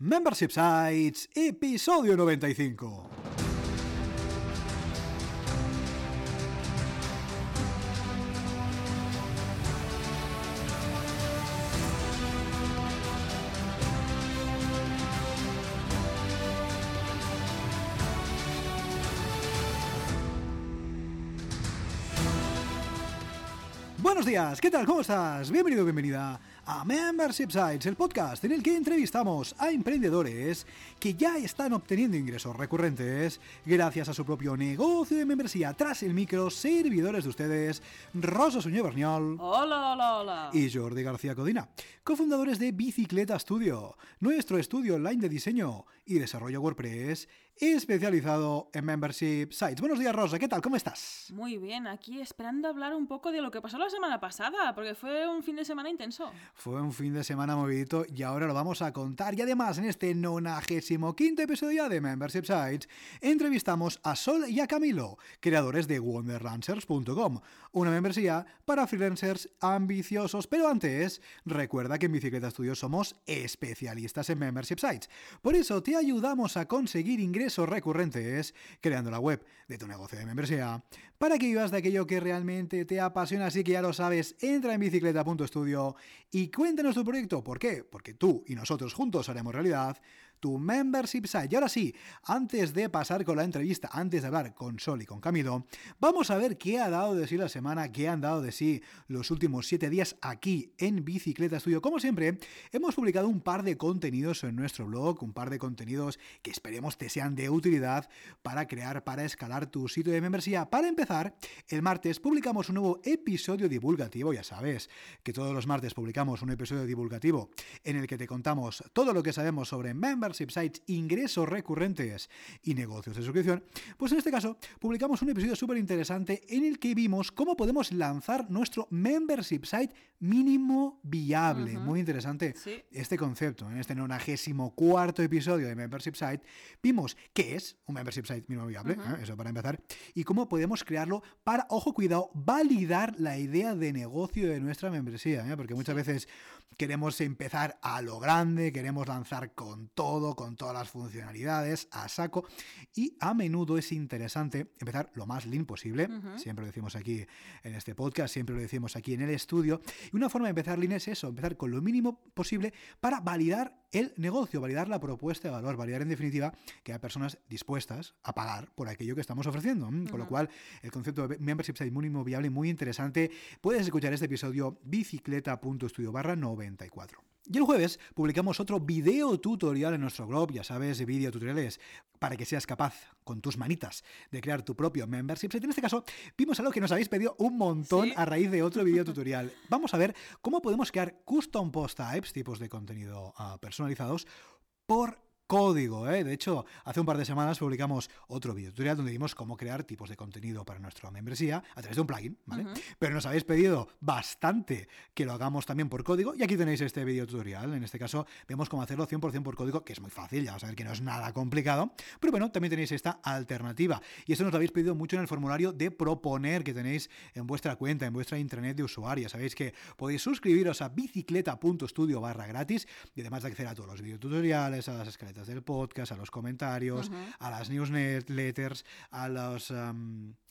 Membership Sites, episodio 95. Buenos días, ¿qué tal? ¿Cómo estás? Bienvenido, bienvenida a Membership Sites, el podcast en el que entrevistamos a emprendedores que ya están obteniendo ingresos recurrentes gracias a su propio negocio de membresía. Tras el micro, servidores de ustedes, Rosa Suñé Berniol. Hola, hola, hola. Y Jordi García Codina, cofundadores de Bicicleta Studio, nuestro estudio online de diseño y desarrollo WordPress especializado en Membership Sites. Buenos días, Rosa, ¿qué tal? ¿Cómo estás? Muy bien, aquí esperando hablar un poco de lo que pasó la semana pasada, porque fue un fin de semana intenso. Fue un fin de semana movidito y ahora lo vamos a contar. Y además, en este 95 episodio de Membership Sites, entrevistamos a Sol y a Camilo, creadores de Wonderlancers.com, una membresía para freelancers ambiciosos. Pero antes, recuerda que en Bicicleta Studio somos especialistas en Membership Sites. Por eso te ayudamos a conseguir ingresos recurrentes creando la web de tu negocio de membresía para que vivas de aquello que realmente te apasiona. Así que ya lo sabes, entra en bicicleta.studio y cuéntanos tu proyecto. ¿Por qué? Porque tú y nosotros juntos haremos realidad tu membership site. Y ahora sí, antes de pasar con la entrevista, antes de hablar con Sol y con Camilo, vamos a ver qué ha dado de sí la semana, qué han dado de sí los últimos siete días aquí en Bicicleta Studio. Como siempre, hemos publicado un par de contenidos en nuestro blog, un par de contenidos que esperemos te sean de utilidad para crear, para escalar tu sitio de membresía. Para empezar, el martes publicamos un nuevo episodio divulgativo, ya sabes que todos los martes publicamos un episodio divulgativo en el que te contamos todo lo que sabemos sobre membership sites, ingresos recurrentes y negocios de suscripción. Pues en este caso publicamos un episodio súper interesante en el que vimos cómo podemos lanzar nuestro membership site mínimo viable. Muy interesante Sí. este concepto. En este 94 cuarto episodio de Membership Site vimos qué es un Membership Site mínimo viable, ¿eh? eso para empezar, y cómo podemos crearlo para, ojo, cuidado, validar la idea de negocio de nuestra membresía, ¿eh? porque muchas veces queremos empezar a lo grande, queremos lanzar con todo, con todas las funcionalidades, a saco, y a menudo es interesante empezar lo más lean posible, siempre lo decimos aquí en este podcast, siempre lo decimos aquí en el estudio, y una forma de empezar lean es eso, empezar con lo mínimo posible para validar el negocio, validar la propuesta de valor, validar en definitiva que hay personas dispuestas a pagar por aquello que estamos ofreciendo. ¿m? Con lo cual, el concepto de membership site mínimo viable muy interesante. Puedes escuchar este episodio bicicleta.studio barra 94. Y el jueves publicamos otro video tutorial en nuestro blog, ya sabes, video tutoriales para que seas capaz con tus manitas de crear tu propio membership. En este caso, vimos algo que nos habéis pedido un montón Sí. a raíz de otro video tutorial. Vamos a ver cómo podemos crear custom post types, tipos de contenido ah, personalizados, por código. ¿eh? De hecho, hace un par de semanas publicamos otro video tutorial donde vimos cómo crear tipos de contenido para nuestra membresía a través de un plugin, ¿vale? Pero nos habéis pedido bastante que lo hagamos también por código y aquí tenéis este video tutorial. En este caso, vemos cómo hacerlo 100% por código, que es muy fácil, ya vas a ver que no es nada complicado. Pero bueno, también tenéis esta alternativa. Y esto nos lo habéis pedido mucho en el formulario de proponer que tenéis en vuestra cuenta, en vuestra intranet de usuario. Sabéis que podéis suscribiros a bicicleta.studio barra gratis y además de acceder a todos los videotutoriales, a las escaletas del podcast, a los comentarios, a las newsletters, a los...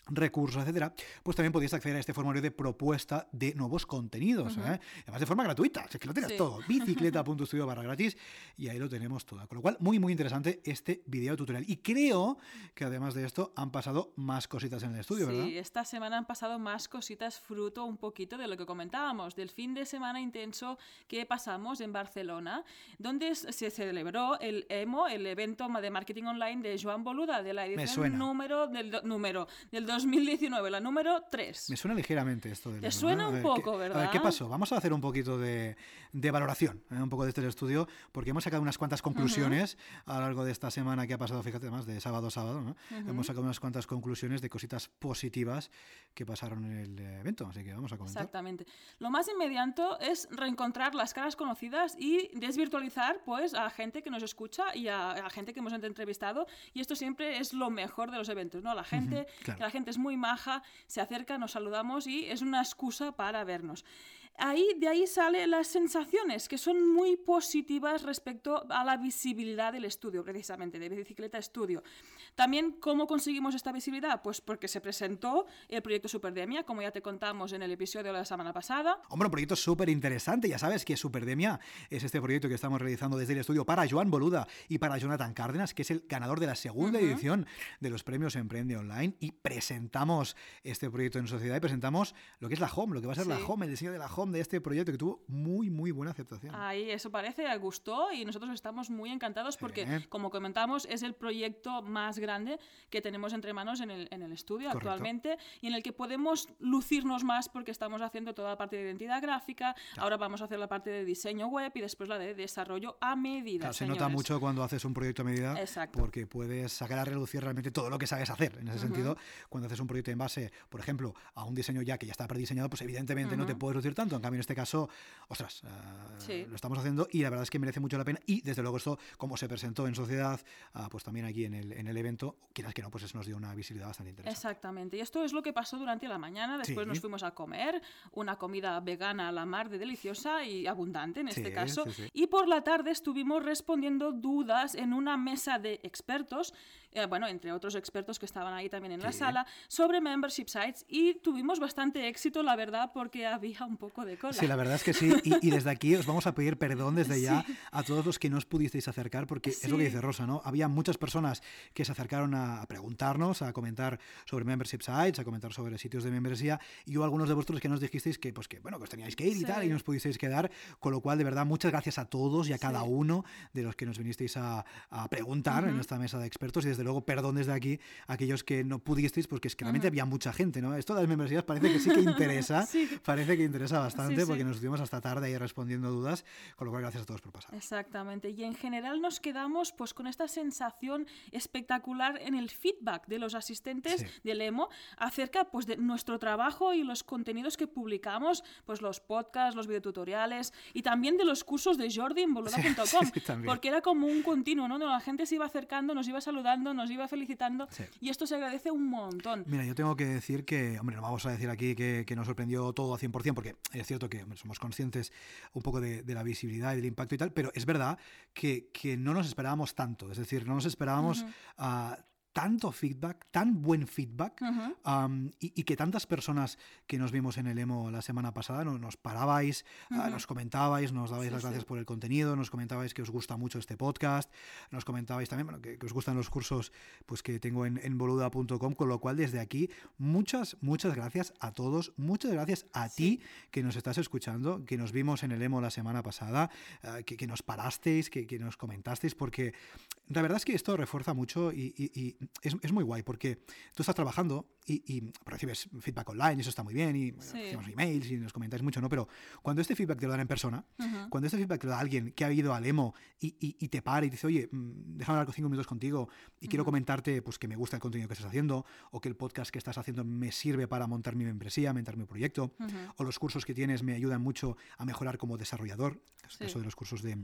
recursos, etcétera, pues también podéis acceder a este formulario de propuesta de nuevos contenidos, ¿eh? además de forma gratuita, es que lo tienes Sí. todo, bicicleta.studio barra gratis y ahí lo tenemos todo, con lo cual muy muy interesante este video tutorial y creo que además de esto han pasado más cositas en el estudio, ¿verdad? Sí, esta semana han pasado más cositas fruto un poquito de lo que comentábamos, del fin de semana intenso que pasamos en Barcelona, donde se celebró el EMO, el evento de marketing online de Joan Boluda, de la edición número del, número del 2019, la número 3. Me suena ligeramente esto del Te libro, suena ¿no? Un ver, poco, ¿qué- A ver, ¿verdad? ¿qué pasó? Vamos a hacer un poquito de, de valoración, ¿eh? un poco de este estudio, porque hemos sacado unas cuantas conclusiones a lo largo de esta semana que ha pasado, fíjate, más de sábado a sábado, ¿no? Hemos sacado unas cuantas conclusiones de cositas positivas que pasaron en el evento, así que vamos a comentar. Exactamente. Lo más inmediato es reencontrar las caras conocidas y desvirtualizar pues a gente que nos escucha y a, a gente que hemos entrevistado y esto siempre es lo mejor de los eventos, ¿no? La gente, claro. que la gente es muy maja, se acerca, nos saludamos y es una excusa para vernos. Ahí, de ahí salen las sensaciones, que son muy positivas respecto a la visibilidad del estudio, precisamente, de Bicicleta Estudio. También, ¿cómo conseguimos esta visibilidad? Pues porque se presentó el proyecto Superdemia, como ya te contamos en el episodio de la semana pasada. Hombre, un proyecto súper interesante. Ya sabes que Superdemia es este proyecto que estamos realizando desde el estudio para Joan Boluda y para Jonathan Cárdenas, que es el ganador de la segunda edición de los premios Emprende Online. Y presentamos este proyecto en sociedad y presentamos lo que es la home, lo que va a ser la home, el diseño de la home de este proyecto que tuvo muy, muy buena aceptación. Ahí, eso parece, gustó y nosotros estamos muy encantados porque, como comentamos, es el proyecto más grande que tenemos entre manos en el, en el estudio actualmente y en el que podemos lucirnos más porque estamos haciendo toda la parte de identidad gráfica, ahora vamos a hacer la parte de diseño web y después la de desarrollo a medida. se nota mucho cuando haces un proyecto a medida porque puedes sacar a relucir realmente todo lo que sabes hacer. En ese sentido, cuando haces un proyecto en base, por ejemplo, a un diseño ya que ya está prediseñado, pues evidentemente no te puedes lucir tanto. En cambio, en este caso, ostras, eh, lo estamos haciendo y la verdad es que merece mucho la pena. Y desde luego esto, como se presentó en sociedad, ah, pues también aquí en el, en el evento, quieras que no, pues eso nos dio una visibilidad bastante interesante. Exactamente. Y esto es lo que pasó durante la mañana. Después nos fuimos a comer una comida vegana a la mar de deliciosa y abundante en este caso. Y por la tarde estuvimos respondiendo dudas en una mesa de expertos eh, bueno, entre otros expertos que estaban ahí también en la sala, sobre membership sites y tuvimos bastante éxito, la verdad, porque había un poco de cola. Sí, la verdad es que sí. Y, desde aquí os vamos a pedir perdón desde ya a todos los que no os pudisteis acercar, porque es lo que dice Rosa, ¿no? Había muchas personas que se acercaron a preguntarnos, a comentar sobre membership sites, a comentar sobre sitios de membresía, y hubo algunos de vosotros que nos dijisteis que, pues que, bueno, que os teníais que ir y tal, y no os pudisteis quedar, con lo cual, de verdad, muchas gracias a todos y a cada uno de los que nos vinisteis a, preguntar en esta mesa de expertos, y desde luego perdón desde aquí a aquellos que no pudisteis, porque es que realmente había mucha gente, ¿no? Esto de las membresías parece que sí que interesa, parece que interesa bastante, porque nos estuvimos hasta tarde ahí respondiendo dudas, con lo cual gracias a todos por pasar. Exactamente, y en general nos quedamos pues con esta sensación espectacular en el feedback de los asistentes del EMO acerca pues de nuestro trabajo y los contenidos que publicamos, pues los podcasts, los videotutoriales y también de los cursos de Jordi en boluda.com, porque era como un continuo, ¿no? La gente se iba acercando, nos iba saludando, nos iba felicitando y esto se agradece un montón. Mira, yo tengo que decir que, hombre, no vamos a decir aquí que, que nos sorprendió todo a 100%, porque es cierto que somos conscientes un poco de, la visibilidad y del impacto y tal, pero es verdad que, que no nos esperábamos tanto, es decir, no nos esperábamos a tanto feedback, tan buen feedback, y, que tantas personas que nos vimos en el emo la semana pasada nos parabais, ah, nos comentabais, nos dabais las gracias por el contenido, nos comentabais que os gusta mucho este podcast, nos comentabais también que, os gustan los cursos pues, que tengo en, en boluda.com, con lo cual desde aquí muchas, muchas gracias a todos, muchas gracias a ti que nos estás escuchando, que nos vimos en el emo la semana pasada, ah, que, nos parasteis, que, nos comentasteis, porque la verdad es que esto refuerza mucho y es, muy guay porque tú estás trabajando y, recibes feedback online y eso está muy bien y recibimos emails y nos comentáis mucho, ¿no? Pero cuando este feedback te lo dan en persona, cuando este feedback te lo da alguien que ha ido al emo y, te para y dice, oye, mm, déjame hablar cinco minutos contigo y quiero comentarte pues que me gusta el contenido que estás haciendo o que el podcast que estás haciendo me sirve para montar mi membresía, montar mi proyecto o los cursos que tienes me ayudan mucho a mejorar como desarrollador, eso de los cursos de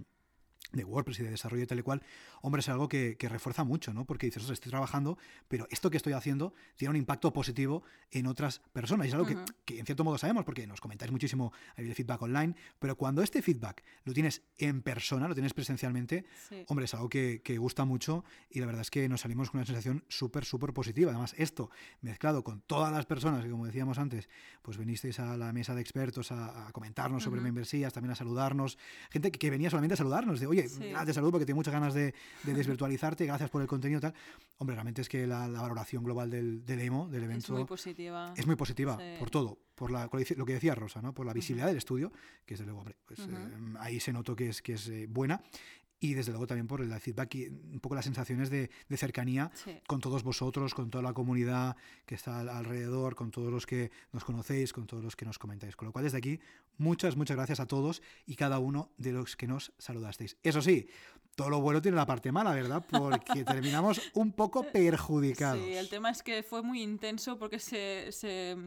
de WordPress y de desarrollo y tal y cual, hombre, es algo que, refuerza mucho, ¿no? Porque dices, estoy trabajando, pero esto que estoy haciendo tiene un impacto positivo en otras personas. Y es algo que, en cierto modo sabemos, porque nos comentáis muchísimo el feedback online, pero cuando este feedback lo tienes en persona, lo tienes presencialmente, hombre, es algo que, gusta mucho y la verdad es que nos salimos con una sensación súper, súper positiva. Además, esto mezclado con todas las personas que, como decíamos antes, pues venisteis a la mesa de expertos a, comentarnos sobre membresías, también a saludarnos, gente que, que venía solamente a saludarnos, de, oye, gracias salud porque tengo muchas ganas de, desvirtualizarte, gracias por el contenido tal. Hombre, realmente es que la, valoración global del, del, EMO, del evento, es muy positiva. Es muy positiva, por todo. Por la, lo que decía Rosa, ¿no? por la visibilidad del estudio, que desde luego, hombre, pues, eh, ahí se notó que es, que es eh, buena y desde luego también por el feedback y un poco las sensaciones de, cercanía con todos vosotros, con toda la comunidad que está alrededor, con todos los que nos conocéis, con todos los que nos comentáis. Con lo cual, desde aquí, muchas, muchas gracias a todos y cada uno de los que nos saludasteis. Eso sí, todo lo bueno tiene la parte mala, ¿verdad? Porque terminamos un poco perjudicados. Sí, el tema es que fue muy intenso porque se se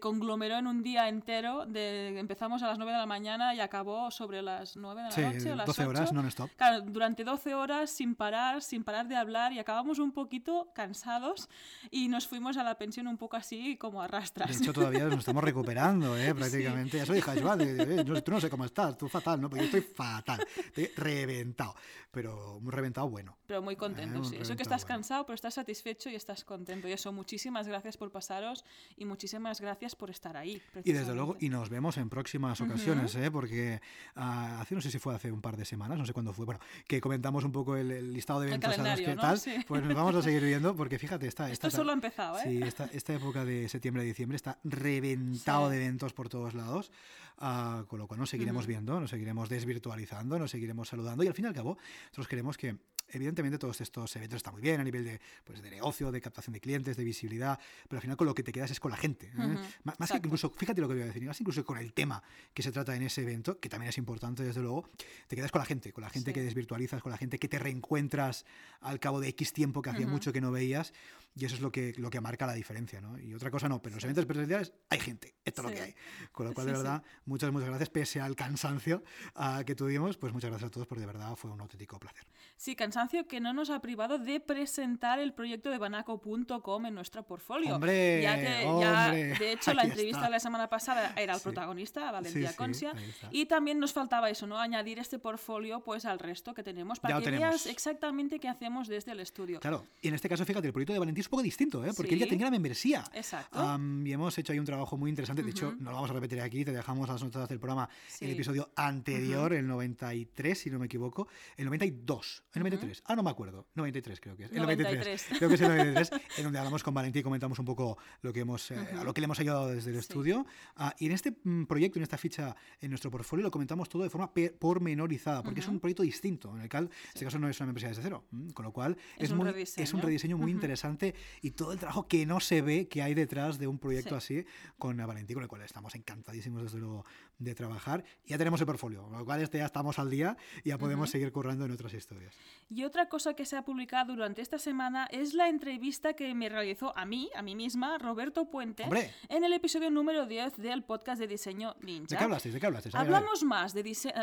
conglomeró en un día entero. De, empezamos a las 9 de la mañana y acabó sobre las 9 de la Sí, noche. o las 12 horas 8. non-stop. Claro, durante 12 horas sin parar, sin parar de hablar y acabamos un poquito cansados y nos fuimos a la pensión un poco así como a De hecho, todavía nos estamos recuperando, ¿eh? prácticamente. Ya soy hija no- tú no sé cómo estás, tú fatal, ¿no? Porque yo estoy fatal, estoy reventado, pero un reventado bueno. Pero muy contento, Eh, sí. Eso que estás bueno. cansado, pero estás satisfecho y estás contento. Y eso, muchísimas gracias por pasaros y muchísimas gracias por estar ahí. Y desde luego, y nos vemos en próximas ocasiones, ¿eh? porque ah, hace, no sé si fue hace un par de semanas, no sé cuándo fue, bueno, que comentamos un poco el, el listado de eventos a los que ¿no? tal, Sí. pues nos vamos a seguir viendo, porque fíjate, esta, Esto esta, solo ha empezado, ¿eh? Sí, esta, esta época de septiembre a diciembre está reventado Sí. de eventos por todos lados, ah, con lo cual nos seguiremos Ujú. viendo, nos seguiremos desvirtualizando, nos seguiremos saludando y al fin y al cabo nosotros queremos que evidentemente todos estos eventos están muy bien a nivel de, pues, de negocio, de captación de clientes, de visibilidad, pero al final con lo que te quedas es con la gente. ¿eh? Ujú, Má- Más que exacto. incluso, fíjate lo que voy a decir, más incluso con el tema que se trata en ese evento, que también es importante desde luego, te quedas con la gente, con la gente Sí. que desvirtualizas, con la gente que te reencuentras al cabo de X tiempo que hacía Ujú. mucho que no veías y eso es lo que, lo que marca la diferencia, ¿no? Y otra cosa no, pero en los eventos presenciales hay gente, esto es lo que hay. Con lo cual, de Sí, verdad, muchas, muchas gracias, pese al cansancio ah, que tuvimos, pues muchas gracias a todos, porque de verdad fue un auténtico placer. Sí, cansancio que no nos ha privado de presentar el proyecto de banaco.com en nuestro portfolio. ¡Hombre! ya que de hecho, la entrevista está. de la semana pasada era el Sí. protagonista, Valentía Sí, sí, está. y también nos faltaba eso, ¿no? Añadir este portfolio pues al resto que tenemos para Ya que tenemos. veas exactamente qué hacemos desde el estudio. Claro, y en este caso, fíjate, el proyecto de Valentín es un poco distinto, ¿eh? porque él ya tenía la membresía. Exacto. Y hemos hecho ahí un trabajo muy interesante. De hecho, no lo vamos a repetir aquí, te dejamos las notas del programa, el episodio anterior, el 93, si no me equivoco. El 92, el 93. Ah, no me acuerdo. 93 creo que es. El 93. 93. Creo que es el 93, en donde hablamos con Valentín y comentamos un poco lo que hemos, eh, a lo que le hemos ayudado desde el Sí. estudio. Ah, y en este mm, proyecto, en esta ficha en nuestro portfolio, lo comentamos todo de forma pormenorizada, porque es Ujú. un proyecto distinto, en el cual, en este caso, no es una membresía desde cero. mm, Con lo cual, Es es, un muy, es un rediseño. rediseño muy interesante y todo el trabajo que no se ve que hay detrás de un proyecto Sí. así con Valentín, con el cual estamos encantadísimos desde luego de trabajar. Ya tenemos el portfolio, con lo cual este ya estamos al día y ya podemos seguir currando en otras historias. Y otra cosa que se ha publicado durante esta semana es la entrevista que me realizó a mí, a mí misma, Roberto Puente, ¡Hombre! en el episodio número 10 del podcast de diseño Ninja. ¿De qué hablasteis? ¿De qué hablasteis? A ver, a ver. Hablamos más de diseño,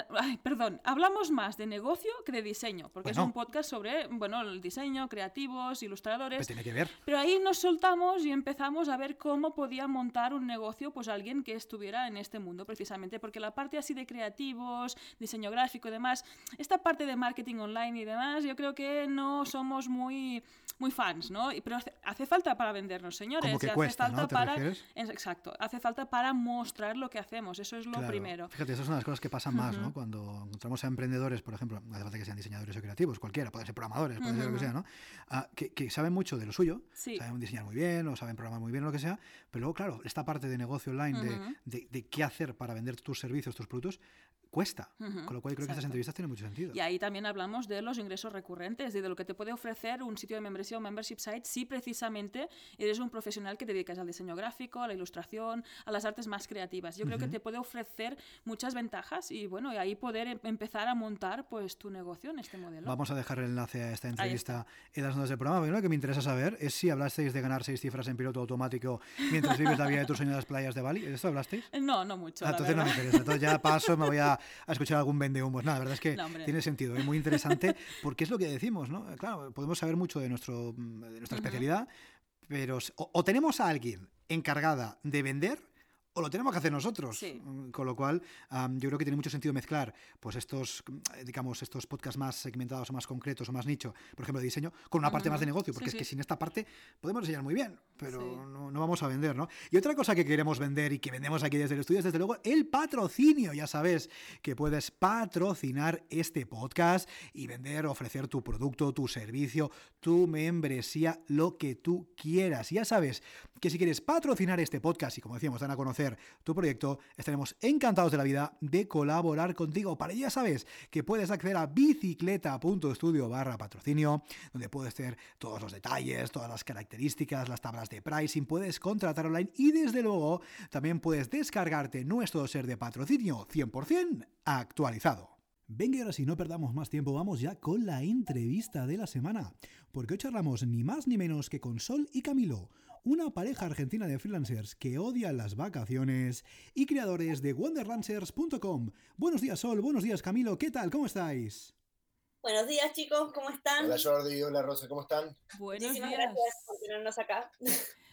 perdón, hablamos más de negocio que de diseño, porque Bueno. es un podcast sobre, bueno, el diseño, creativos, ¿Qué ilustradores. tiene que ver? Pero ahí nos soltamos y empezamos a ver cómo podía montar un negocio, pues alguien que estuviera en este mundo, precisamente, porque la parte así de creativos, diseño gráfico y demás, esta parte de marketing online y demás, yo creo que no somos muy, muy fans, ¿no? Pero hace, hace falta para vendernos, señores. Como que y hace cuesta, falta ¿no? ¿Te para, refieres? exacto, hace falta para mostrar lo que hacemos, eso es lo Claro. primero. Fíjate, esas son las cosas que pasan más, ¿no? Cuando encontramos a emprendedores, por ejemplo, no hace falta que sean diseñadores o creativos, cualquiera, pueden ser programadores, pueden ser lo que sea, ¿no? Ah, que, que saben mucho de lo suyo, Sí. saben diseñar muy bien o saben programar muy bien o lo que sea, pero luego, claro, esta parte de negocio online, de, de qué hacer para vender tus servicios, tus productos, cuesta. Ujú, Con lo cual creo que estas exacto. entrevistas tienen mucho sentido. Y ahí también hablamos de los ingresos recurrentes y de lo que te puede ofrecer un sitio de membresía o membership site si precisamente eres un profesional que te dedicas al diseño gráfico, a la ilustración, a las artes más creativas. Yo creo que te puede ofrecer muchas ventajas y bueno, y ahí poder em- empezar a montar pues tu negocio en este modelo. Vamos a dejar el enlace a esta entrevista en las notas del programa. Pero lo que me interesa saber es si hablasteis de ganar seis cifras en piloto automático mientras vives la vida de tus sueños en las playas de Bali. ¿De esto hablasteis? No, no mucho. Ah, entonces no me verdad. interesa. Entonces ya paso, me voy a, a escuchar algún vendehumos. No, la verdad es que No, tiene sentido, es muy interesante porque es lo que decimos, ¿no? Claro, podemos saber mucho de, nuestro, de nuestra especialidad, pero o tenemos a alguien encargada de vender o lo tenemos que hacer nosotros. Sí. Mm, Con lo cual, yo creo que tiene mucho sentido mezclar pues estos, mm, digamos, estos podcasts más segmentados o más concretos o más nicho, por ejemplo, de diseño, con una parte más de negocio, Sí, porque es sí. que sin esta parte podemos enseñar muy bien, pero no, no vamos a vender, ¿no? Y otra cosa que queremos vender y que vendemos aquí desde el estudio es, desde luego, el patrocinio. Ya sabes que puedes patrocinar este podcast y vender, ofrecer tu producto, tu servicio, tu membresía, lo que tú quieras. Ya sabes que si quieres patrocinar este podcast y, como decíamos, dan a conocer tu proyecto, estaremos encantados de la vida de colaborar contigo. Para ello ya sabes que puedes acceder a bicicleta.studio barra patrocinio, donde puedes tener todos los detalles, todas las características, las tablas de pricing, puedes contratar online y desde luego también puedes descargarte nuestro ser de patrocinio 100% actualizado. Venga, y ahora si no perdamos más tiempo, vamos ya con la entrevista de la semana. Porque hoy charlamos ni más ni menos que con Sol y Camilo, una pareja argentina de freelancers que odian las vacaciones y creadores de wonderlancers.com. Buenos días, Sol, buenos días, Camilo, ¿qué tal? ¿Cómo estáis? Buenos días, chicos, ¿cómo están? Hola, Jordi, hola, Rosa, ¿cómo están? Buenos Muchísimas días. gracias por tenernos acá.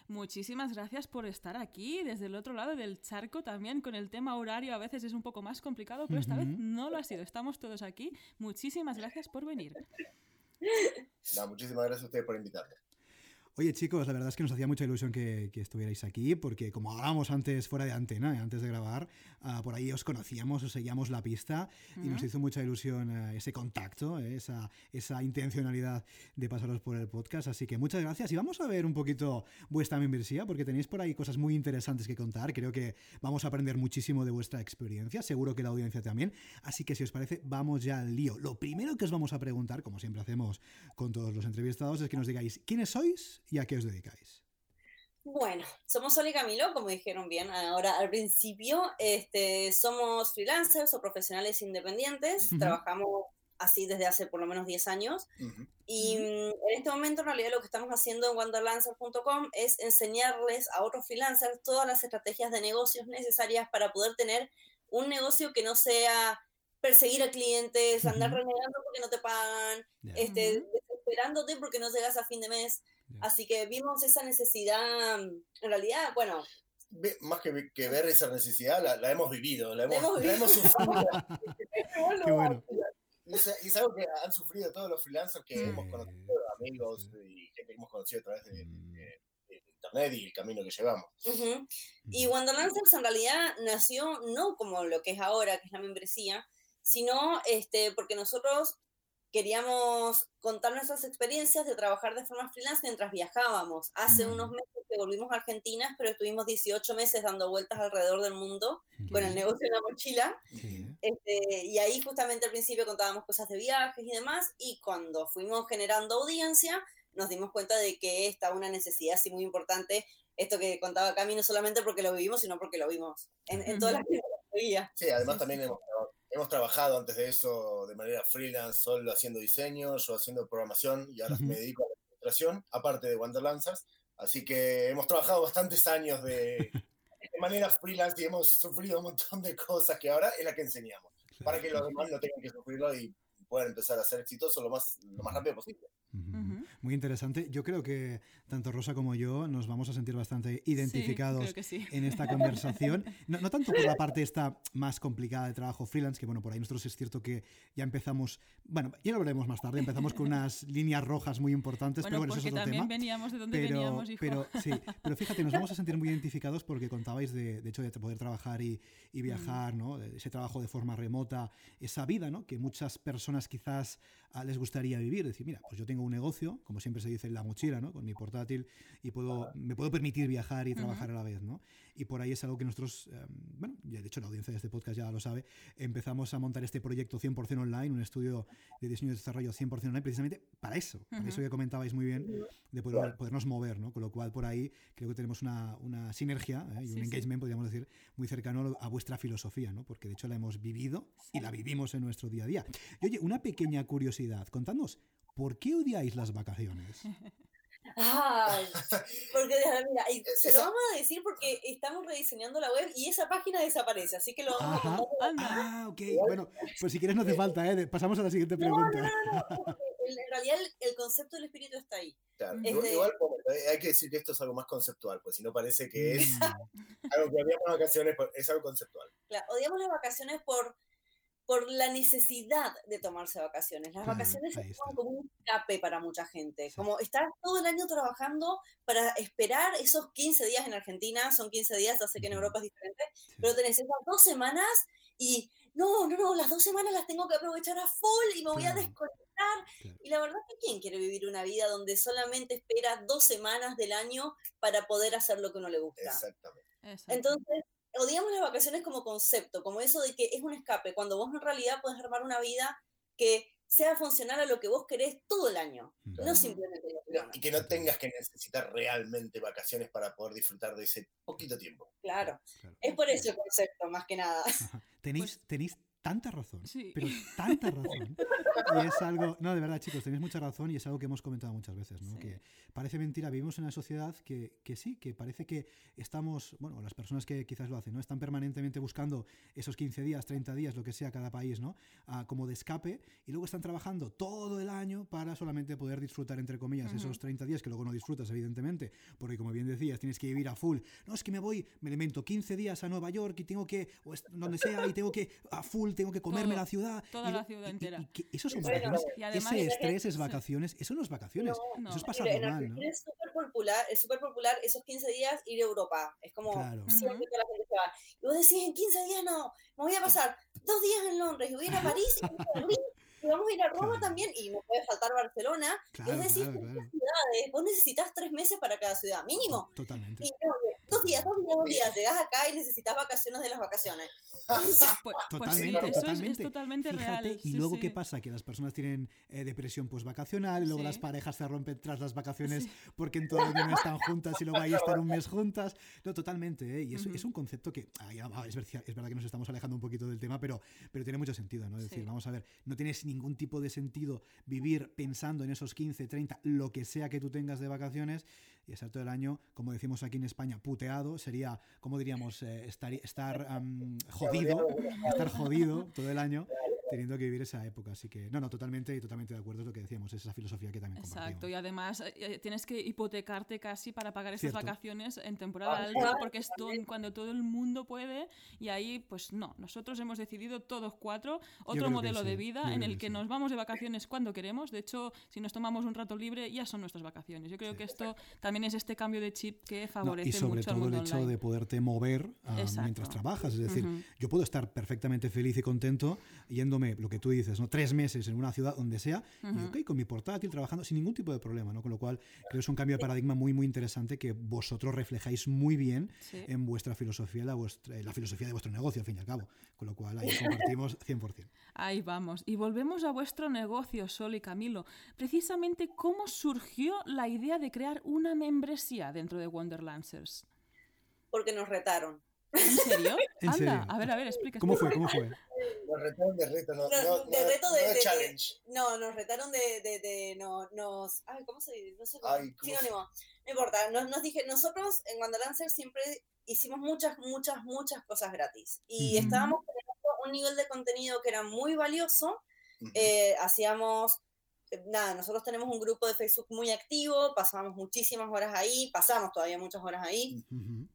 Muchísimas gracias por estar aquí, desde el otro lado del charco también, con el tema horario a veces es un poco más complicado, pero esta vez no lo ha sido, estamos todos aquí. Muchísimas gracias por venir. No, muchísimas gracias a ustedes por invitarme. Oye chicos, la verdad es que nos hacía mucha ilusión que, que estuvierais aquí, porque como hablábamos antes fuera de antena, antes de grabar, ah, por ahí os conocíamos, os seguíamos la pista y nos hizo mucha ilusión eh, ese contacto, eh, esa, esa intencionalidad de pasaros por el podcast. Así que muchas gracias y vamos a ver un poquito vuestra membresía, porque tenéis por ahí cosas muy interesantes que contar. Creo que vamos a aprender muchísimo de vuestra experiencia, seguro que la audiencia también. Así que si os parece, vamos ya al lío. Lo primero que os vamos a preguntar, como siempre hacemos con todos los entrevistados, es que nos digáis quiénes sois y a qué os dedicáis. Bueno, somos Sol y Camilo, como dijeron bien ahora al principio. Este, somos freelancers o profesionales independientes. Ujú. Trabajamos así desde hace por lo menos 10 años. Ujú. Y Ujú. mm, en este momento, en realidad, lo que estamos haciendo en wonderlancer.com es enseñarles a otros freelancers todas las estrategias de negocios necesarias para poder tener un negocio que no sea perseguir a clientes, andar Ujú. renegando porque no te pagan, Ya, este, desesperándote porque no llegas a fin de mes. Ya. Así que vimos esa necesidad, en realidad, bueno, Más que, que ver esa necesidad, la, la hemos vivido, la La hemos, la hemos sufrido. Qué bueno. Y es, y es algo que han sufrido todos los freelancers que Sí, hemos conocido, amigos sí. y gente que hemos conocido a través de, Mm. de- de internet y el camino que llevamos. Ujú. Y Wonderlancers en realidad nació no como lo que es ahora, que es la membresía, sino este, porque nosotros queríamos contar nuestras experiencias de trabajar de forma freelance mientras viajábamos. Hace unos meses que volvimos a Argentina, pero estuvimos 18 meses dando vueltas alrededor del mundo con el negocio en la mochila. Sí. Este, y ahí justamente al principio contábamos cosas de viajes y demás, y cuando fuimos generando audiencia, nos dimos cuenta de que estaba una necesidad así muy importante, esto que contaba Cami, no solamente porque lo vivimos, sino porque lo vimos en, en todas las. Sí, además Sí, también. Hemos, hemos trabajado antes de eso de manera freelance, solo haciendo diseño, yo haciendo programación y ahora Ujú. me dedico a la administración, aparte de Wonderlancers. Así que hemos trabajado bastantes años de, de manera freelance y hemos sufrido un montón de cosas que ahora es la que enseñamos, para que los demás no tengan que sufrirlo y puedan empezar a ser exitosos lo más, lo más rápido posible. Muy interesante. Yo creo que tanto Rosa como yo nos vamos a sentir bastante identificados Sí, sí. en esta conversación. No, no tanto por la parte esta más complicada de trabajo freelance, que bueno, por ahí nosotros es cierto que ya empezamos, bueno, ya lo veremos más tarde, empezamos con unas líneas rojas muy importantes, Bueno, pero bueno, eso es otro también tema. veníamos de donde Pero, veníamos, hijo. pero, sí, pero fíjate, nos vamos a sentir muy identificados porque contabais de, de hecho de poder trabajar y, y viajar, ¿no? Ese trabajo de forma remota, esa vida, ¿no? Que muchas personas quizás ah, les gustaría vivir. Decir, mira, pues yo tengo un negocio, como siempre se dice en la mochila, ¿no? Con mi portátil y puedo, me puedo permitir viajar y trabajar a la vez, ¿no? Y por ahí es algo que nosotros, eh, bueno, ya de hecho la audiencia de este podcast ya lo sabe, empezamos a montar este proyecto 100% online, un estudio de diseño y desarrollo 100% online, precisamente para eso, para Ujú. eso que comentabais muy bien, de poder, podernos mover, ¿no? Con lo cual por ahí creo que tenemos una, una sinergia ¿eh? y un Sí, sí. engagement, podríamos decir, muy cercano a vuestra filosofía, ¿no? Porque de hecho la hemos vivido y la vivimos en nuestro día a día. Y oye, una pequeña curiosidad, contadnos, ¿por qué odiáis las vacaciones? Ay, porque mira, se lo vamos a decir porque estamos rediseñando la web y esa página desaparece, así que lo vamos a Ajá. contar. Anda. Ah, ok. Bueno, pues si quieres no hace falta, ¿eh? Pasamos a la siguiente pregunta. porque el- en realidad el, el concepto del espíritu está ahí. Claro, Este- igual, eh, hay que decir que esto es algo más conceptual, pues si no parece que es Mm, algo que habíamos en vacaciones, pues, es algo conceptual. Claro, odiamos las vacaciones por, por la necesidad de tomarse vacaciones. Las vacaciones son como un escape para mucha gente. Sí. Como estar todo el año trabajando para esperar esos 15 días en Argentina, son 15 días, ya sé que en. Europa es diferente, sí. pero tenés esas dos semanas y no, no, no, las dos semanas las tengo que aprovechar a full y me voy a Claro. desconectar. Claro. Y la verdad que quién quiere vivir una vida donde solamente espera dos semanas del año para poder hacer lo que uno le gusta. Exactamente. Entonces, odiamos las vacaciones como concepto, como eso de que es un escape, cuando vos en realidad puedes armar una vida que sea funcional a lo que vos querés todo el año, no simplemente No, veranos. y que no tengas que necesitar realmente vacaciones para poder disfrutar de ese poquito tiempo. Claro, Claro. es por eso el concepto, más que nada. ¿Tenéis, ¿Tenéis tanta razón, Sí. pero tanta razón. Y es algo, no, de verdad chicos, tenéis mucha razón y es algo que hemos comentado muchas veces, ¿no? Sí. Que parece mentira, vivimos en una sociedad que, que sí, que parece que estamos, bueno, las personas que quizás lo hacen, ¿no? Están permanentemente buscando esos 15 días, 30 días, lo que sea cada país, ¿no? Ah, como de escape y luego están trabajando todo el año para solamente poder disfrutar, entre comillas, esos 30 días que luego no disfrutas, evidentemente, porque como bien decías, tienes que vivir a full. No, es que me voy, me invento 15 días a Nueva York y tengo que, o est- donde sea, y tengo que, a full, tengo que comerme Todo, la ciudad. toda y la ciudad y- y- entera. y que eso son Bueno, vacaciones. y además- Ese estrés es Sí. vacaciones. Eso no es vacaciones. No. Eso es En- en mal, ¿no? Argentina es súper popular, es súper popular esos 15 días ir a Europa. Es como Claro. siempre toda la gente se va. Y vos decís, en 15 días no, me voy a pasar dos días en Londres y voy a ir a París y voy a Berlín y vamos a ir a Roma Claro. también y no puede faltar Barcelona. y Claro, vos decís, claro, "¿Cuántas claro. ciudades? Vos necesitas tres meses para cada ciudad, mínimo. Totalmente. Y no, dos días, dos días, dos días. Llegás acá y necesitas vacaciones de las vacaciones. Pues, pues Totalmente, sí, eso es- totalmente. es, totalmente Fíjate, real. y sí, luego sí. qué pasa, que las personas tienen eh, depresión postvacacional, y luego Sí. las parejas se rompen tras las vacaciones porque en todo el año no están juntas y luego ahí están un mes juntas. No, totalmente, ¿eh? y es, Ujú. es un concepto que ah, es, ver- es verdad que nos estamos alejando un poquito del tema, pero, pero tiene mucho sentido, ¿no? Es decir, Sí. vamos a ver, no tienes ningún tipo de sentido vivir pensando en esos 15, 30, lo que sea que tú tengas de vacaciones y estar todo el año, como decimos aquí en España, puteado, sería, como diríamos, eh, estar, estar am, jodido, estar jodido todo el año teniendo que vivir esa época. Así que, no, no, totalmente y totalmente de acuerdo, es lo que decíamos, es esa filosofía que también Exacto, compartimos. y además eh, eh, tienes que hipotecarte casi para pagar estas Cierto. vacaciones en temporada Ah, alta, porque es don- cuando todo el mundo puede, y ahí, pues no, nosotros hemos decidido todos cuatro otro que modelo sí, de vida en que el que sí. nos vamos de vacaciones cuando queremos. De hecho, si nos tomamos un rato libre, ya son nuestras vacaciones. Yo creo que esto también es este cambio de chip que No, favorece y sobre mucho al todo el mundo hecho online. de poderte mover Exacto. mientras trabajas. Es decir, Ujú. yo puedo estar perfectamente feliz y contento yéndome, lo que tú dices, ¿no? tres meses en una ciudad donde sea, y ok, con mi portátil, trabajando sin ningún tipo de problema. ¿no? Con lo cual, creo que es un cambio de paradigma muy, muy interesante que vosotros reflejáis muy bien Sí. en vuestra filosofía, la, vuestra, la filosofía de vuestro negocio, al fin y al cabo. Con lo cual, ahí compartimos 100%. Ahí vamos. Y volvemos a vuestro negocio, Sol y Camilo. Precisamente, ¿cómo surgió la idea de crear una membresía dentro de Wonderlancers? Porque nos retaron. ¿En serio? ¿En Anda, serio? a ver, a ver, explica. ¿Cómo fue? ¿Cómo fue? Nos retaron de reto, no, No, no, de no- reto no de- de de- challenge. No, nos retaron de, de, de no, nos, ay, ¿cómo se dice? No sé, Ay, ¿cómo se- sinónimo. No importa, nos, nos dije, nosotros en Wanderlancer siempre hicimos muchas, muchas, muchas cosas gratis. Y estábamos teniendo un nivel de contenido que era muy valioso. Eh, hacíamos, nada, nosotros tenemos un grupo de Facebook muy activo, pasábamos muchísimas horas ahí, pasamos todavía muchas horas ahí.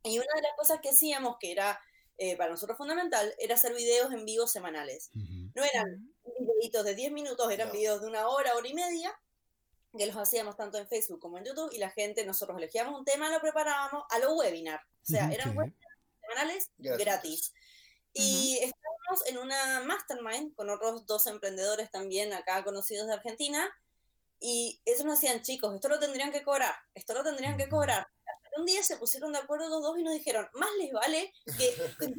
Y una de las cosas que hacíamos, que era eh, para nosotros fundamental, era hacer videos en vivo semanales. No eran videitos de 10 minutos, eran No. videos de una hora, hora y media, que los hacíamos tanto en Facebook como en YouTube, y la gente, nosotros elegíamos un tema, lo preparábamos a lo webinar. O sea, eran webinars semanales Gratis. gratis. Y en una mastermind con otros dos emprendedores también acá conocidos de Argentina, y ellos nos decían, chicos, esto lo tendrían que cobrar, esto lo tendrían que cobrar. Un día se pusieron de acuerdo los dos y nos dijeron, más les vale que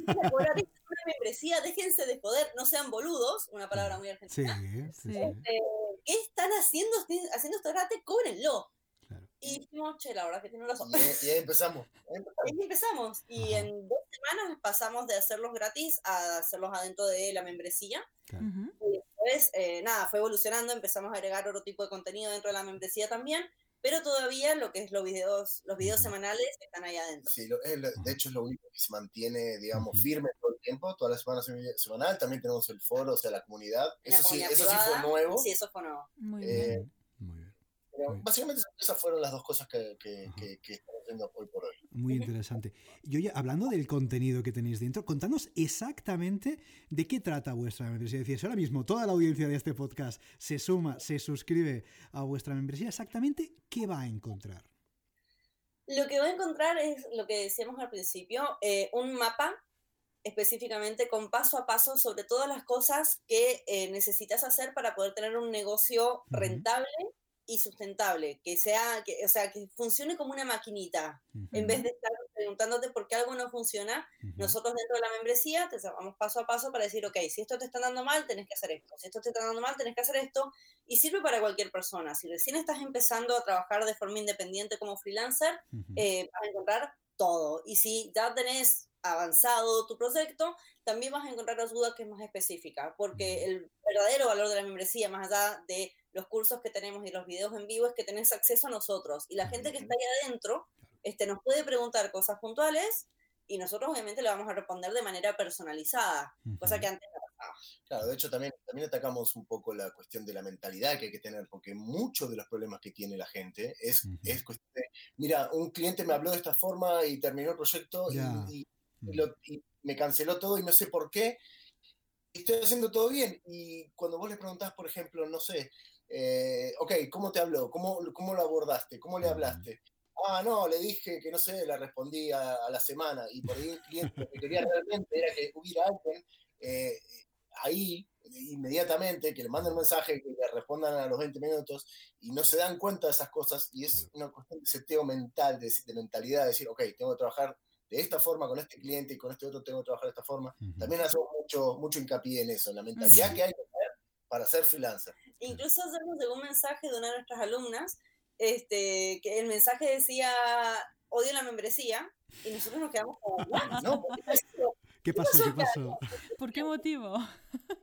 a cobrar esto es una membresía, déjense de joder, no sean boludos, una palabra muy argentina. sí, Sí. sí. Eh, ¿Qué están haciendo, haciendo esto gratis? Cóbrenlo. Y dijimos, che, la verdad que tiene razón. Y, y ahí empezamos. Ahí empezamos. Y empezamos. Y Ajá. en dos semanas pasamos de hacerlos gratis a hacerlos adentro de la membresía. Ujú. Y después, eh, nada, fue evolucionando, empezamos a agregar otro tipo de contenido dentro de la membresía también, pero todavía lo que es los videos, los videos semanales están ahí adentro. Sí, lo- es de hecho es lo único que se mantiene, digamos, firme todo el tiempo, todas las semanas semanal, también tenemos el foro, o sea, la comunidad, La eso sí, comunidad eso sí privada, fue nuevo, Sí, eso fue nuevo. Muy Eh, bien. Pero básicamente esas fueron las dos cosas que, que, Ajá. que, que estamos haciendo hoy por hoy. Muy interesante. Y oye, hablando del contenido que tenéis dentro, contadnos exactamente de qué trata vuestra membresía. Es decir, si ahora mismo toda la audiencia de este podcast se suma, se suscribe a vuestra membresía, exactamente qué va a encontrar. Lo que va a encontrar es lo que decíamos al principio, eh, un mapa específicamente con paso a paso sobre todas las cosas que eh, necesitas hacer para poder tener un negocio rentable y sustentable, que sea, que, o sea, que funcione como una maquinita, Ujú, en vez de estar preguntándote por qué algo no funciona, ujú. nosotros dentro de la membresía te llevamos paso a paso para decir, ok, si esto te está dando mal, tenés que hacer esto, si esto te está dando mal, tenés que hacer esto, y sirve para cualquier persona. Si recién estás empezando a trabajar de forma independiente como freelancer, Ujú. eh, vas a encontrar todo. Y si ya tenés avanzado tu proyecto, también vas a encontrar ayuda que es más específica, porque el verdadero valor de la membresía, más allá de los cursos que tenemos y los videos en vivo, es que tenés acceso a nosotros. Y la gente que está ahí adentro este, nos puede preguntar cosas puntuales y nosotros obviamente le vamos a responder de manera personalizada, cosa que antes no pasaba. Claro, de hecho también, también atacamos un poco la cuestión de la mentalidad que hay que tener, porque muchos de los problemas que tiene la gente es, es cuestión de, mira, un cliente me habló de esta forma y terminó el proyecto y, y, me canceló todo y no sé por qué, estoy haciendo todo bien. Y cuando vos le preguntás, por ejemplo, no sé, eh, ok, ¿cómo te habló? ¿Cómo, ¿Cómo lo abordaste? ¿Cómo le hablaste? Ah, no, le dije que no sé, le respondí a, la semana y por ahí el cliente lo que quería realmente era que hubiera alguien eh, ahí inmediatamente, que le manden un mensaje, que le respondan a los 20 minutos y no se dan cuenta de esas cosas y es una cuestión de seteo mental, de, de mentalidad, de decir, ok, tengo que trabajar de esta forma con este cliente y con este otro tengo que trabajar de esta forma. También hacemos mucho, mucho hincapié en eso, en la mentalidad que hay que tener para ser freelancer. Incluso hacemos un mensaje de una de nuestras alumnas este, que el mensaje decía odio la membresía y nosotros nos quedamos como, ¿no? ¿Qué pasó? ¿Qué pasó? ¿Por qué motivo?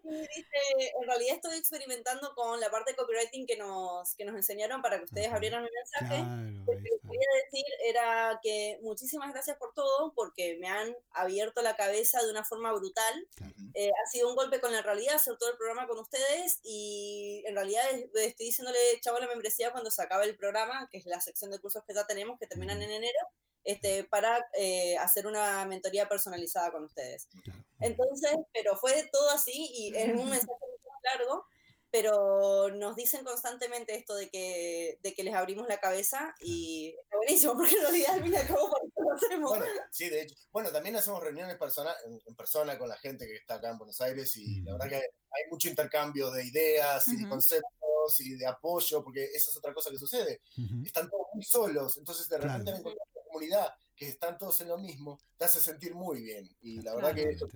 dice, en realidad estoy experimentando con la parte de copywriting que nos, que nos enseñaron para que ustedes abrieran el mensaje. Lo que quería decir era que muchísimas gracias por todo, porque me han abierto la cabeza de una forma brutal. Eh, ha sido un golpe con la realidad hacer todo el programa con ustedes y en realidad estoy diciéndole chavo la membresía cuando se acabe el programa, que es la sección de cursos que ya tenemos, que terminan en enero este, para eh, hacer una mentoría personalizada con ustedes. Entonces, pero fue todo así y en un mensaje muy largo, pero nos dicen constantemente esto de que, de que les abrimos la cabeza y es buenísimo porque en realidad al fin y al cabo lo hacemos. Bueno, sí, de hecho. Bueno, también hacemos reuniones persona, en, persona con la gente que está acá en Buenos Aires y la verdad que hay, mucho intercambio de ideas y de conceptos y de apoyo, porque esa es otra cosa que sucede. Están todos muy solos, entonces de repente comunidad, que están todos en lo mismo, te hace sentir muy bien. Y la verdad que eso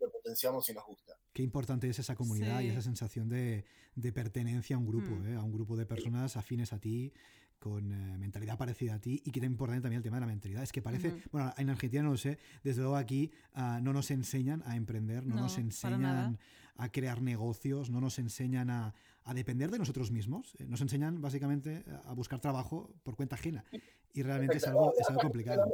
lo potenciamos y nos gusta. Qué importante es esa comunidad y esa sensación de, de, pertenencia a un grupo, mm. ¿eh? a un grupo de personas afines a ti, con eh, mentalidad parecida a ti y que es importante también el tema de la mentalidad. Es que parece, bueno, en Argentina no lo sé, desde luego aquí uh, no nos enseñan a emprender, no, nos enseñan a crear negocios, no nos enseñan a, a depender de nosotros mismos, eh, nos enseñan básicamente a buscar trabajo por cuenta ajena y realmente es algo, es algo complicado.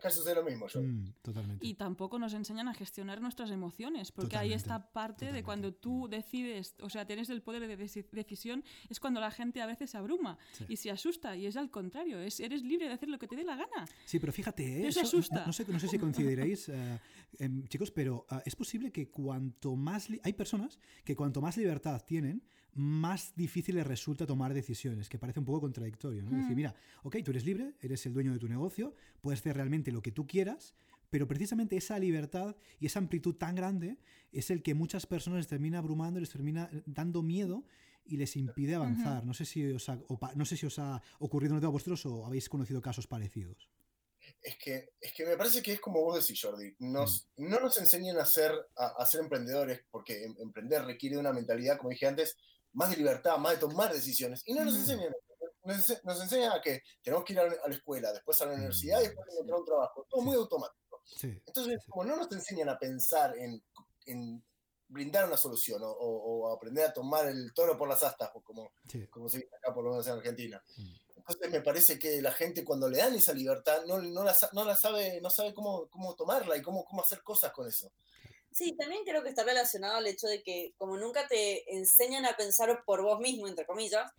Acá sucede lo mismo. Mm, totalmente. Y tampoco nos enseñan a gestionar nuestras emociones, porque ahí está parte de cuando tú decides, o sea, tienes el poder de decisión, es cuando la gente a veces se abruma y se asusta, y es al contrario, es, eres libre de hacer lo que te dé la gana. Sí, pero fíjate, eso, asusta. No, sé, no sé si coincidiréis, eh, em, chicos, pero ah, es posible que cuanto más... Hay personas que cuanto más libertad tienen, más difícil les resulta tomar decisiones, que parece un poco contradictorio. ¿no? Decir, mm. mira, ok, tú eres libre, eres el dueño de tu negocio, puedes hacer realmente lo que tú quieras, pero precisamente esa libertad y esa amplitud tan grande es el que muchas personas les termina abrumando, les termina dando miedo y les impide avanzar. no, sé si os ha, no sé si os ha ocurrido a vosotros o habéis conocido casos parecidos. Es que, es que me parece que es como vos decís, Jordi. Nos, mm. No nos enseñan a ser, a, ser emprendedores, porque em, emprender requiere una mentalidad, como dije antes, más de libertad, más de tomar decisiones. Y no nos enseñan, nos, enseñan a que tenemos que ir a la escuela, después a la universidad y después encontrar un trabajo. Todo muy automático. Entonces, como no nos enseñan a pensar en, en brindar una solución o, aprender a tomar el toro por las astas, como, como se dice acá por lo menos en Argentina. Entonces me parece que la gente cuando le dan esa libertad no, no, la, no la sabe, no sabe cómo, cómo tomarla y cómo, cómo hacer cosas con eso. Sí, también creo que está relacionado al hecho de que como nunca te enseñan a pensar por vos mismo, entre comillas,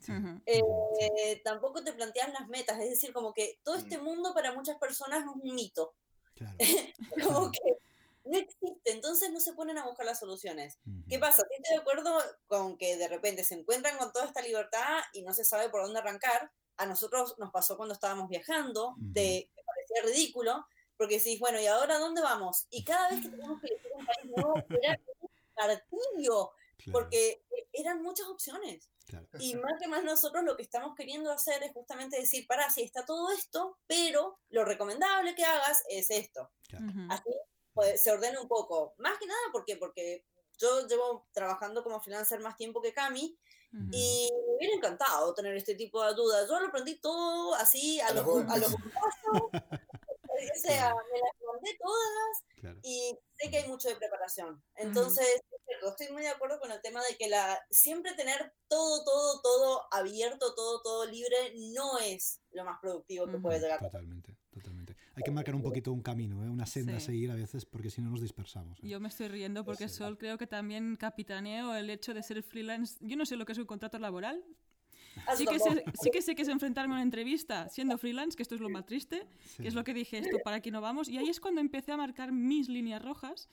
eh, tampoco te planteas las metas. Es decir, como que todo este mm. mundo para muchas personas es un mito. como que no existe, entonces no se ponen a buscar las soluciones. ¿Qué pasa? Estoy de acuerdo con que de repente se encuentran con toda esta libertad y no se sabe por dónde arrancar. A nosotros nos pasó cuando estábamos viajando, de, que parecía ridículo, porque decís, bueno, ¿y ahora dónde vamos? Y cada vez que teníamos que elegir un país nuevo, era un martirio, porque eran muchas opciones. Y más que más nosotros lo que estamos queriendo hacer es justamente decir, para, sí, está todo esto, pero lo recomendable que hagas es esto. Así pues, se ordena un poco. Más que nada, ¿por qué? Porque yo llevo trabajando como freelancer más tiempo que Cami, y me hubiera encantado tener este tipo de dudas. Yo lo aprendí todo así a, los, a los o sea, me las mandé todas y sé que hay mucho de preparación. Entonces, estoy muy de acuerdo con el tema de que la, siempre tener todo, todo, todo abierto, todo, todo libre, no es lo más productivo que puede llegar. Totalmente, totalmente. Hay que marcar un poquito un camino, ¿eh? una senda a seguir a veces, porque si no nos dispersamos. ¿eh? Yo me estoy riendo porque Sol creo que también capitaneo el hecho de ser freelance. Yo no sé lo que es un contrato laboral, Sí que, sé, sí que sé que es enfrentarme a una entrevista siendo freelance, que esto es lo más triste, que es lo que dije, esto para aquí no vamos. Y ahí es cuando empecé a marcar mis líneas rojas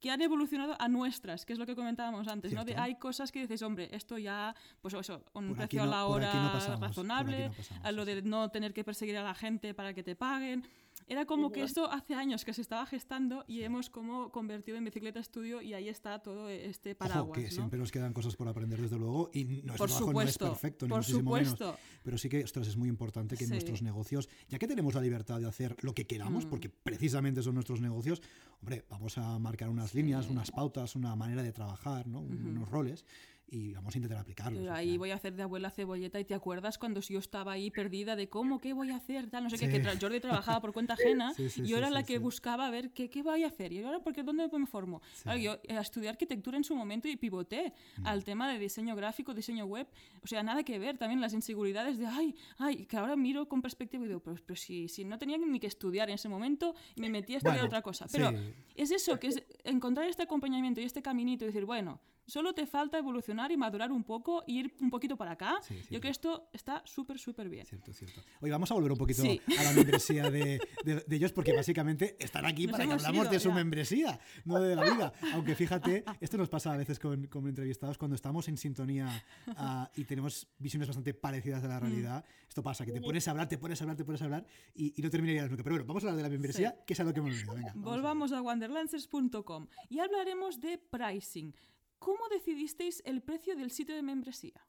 que han evolucionado a nuestras, que es lo que comentábamos antes, ¿no? De hay cosas que dices, hombre, esto ya, pues eso, un precio a la hora razonable, a lo de no tener que perseguir a la gente para que te paguen. Era como que esto hace años que se estaba gestando y hemos como convertido en bicicleta estudio y ahí está todo este paraguas. que siempre nos quedan cosas por aprender desde luego y nuestro por trabajo no es perfecto, ni por muchísimo supuesto. menos. Pero sí que, ostras, es muy importante que nuestros negocios, ya que tenemos la libertad de hacer lo que queramos, mm. porque precisamente son nuestros negocios, hombre, vamos a marcar unas líneas, unas pautas, una manera de trabajar, ¿no? unos roles y vamos a intentar aplicarlo. Pero ahí voy a hacer de abuela cebolleta y te acuerdas cuando yo estaba ahí perdida de cómo, qué voy a hacer, tal, no sé qué, que Jordi trabajaba por cuenta ajena y yo era la que buscaba a ver qué, qué voy a hacer y ahora porque dónde me formo. yo eh, estudié arquitectura en su momento y pivoté mm. al tema de diseño gráfico, diseño web, o sea, nada que ver, también las inseguridades de, ay, ay, que ahora miro con perspectiva y digo, pero, pero si, si, no tenía ni que estudiar en ese momento me metí a estudiar otra cosa. Pero es eso, que es encontrar este acompañamiento y este caminito y decir, bueno, Solo te falta evolucionar y madurar un poco y ir un poquito para acá. Yo creo que esto está súper, súper bien. Cierto, cierto. Hoy vamos a volver un poquito a la membresía de, ellos porque básicamente están aquí para que hablamos de su membresía, no de la vida. Aunque fíjate, esto nos pasa a veces con, con entrevistados cuando estamos en sintonía ah, y tenemos visiones bastante parecidas de la mm. realidad. Esto pasa, que te pones a hablar, te pones a hablar, te pones a hablar y, no terminarías nunca. Pero bueno, vamos a hablar de la membresía, que es algo que hemos. Venga, Volvamos a, a wanderlancers.com y hablaremos de pricing. ¿Cómo decidisteis el precio del sitio de membresía?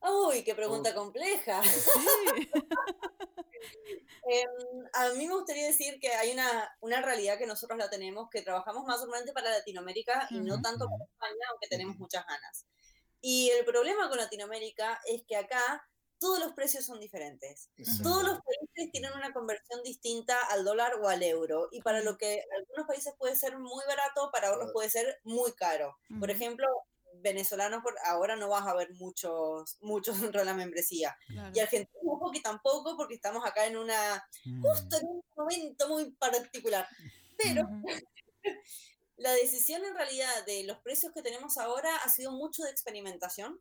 Uy, qué pregunta compleja. Em, a mí me gustaría decir que hay una, una, realidad que nosotros la tenemos, que trabajamos más o menos para Latinoamérica y no tanto para España, aunque tenemos muchas ganas. Y el problema con Latinoamérica es que acá todos los precios son diferentes. Todos los países tienen una conversión distinta al dólar o al euro. Y para lo que algunos países puede ser muy barato, para otros puede ser muy caro. Por ejemplo, venezolanos ahora no vas a ver muchos, muchos dentro de la membresía. Y argentinos un poco tampoco, porque estamos acá en una, justo en un momento muy particular. Pero la decisión en realidad de los precios que tenemos ahora ha sido mucho de experimentación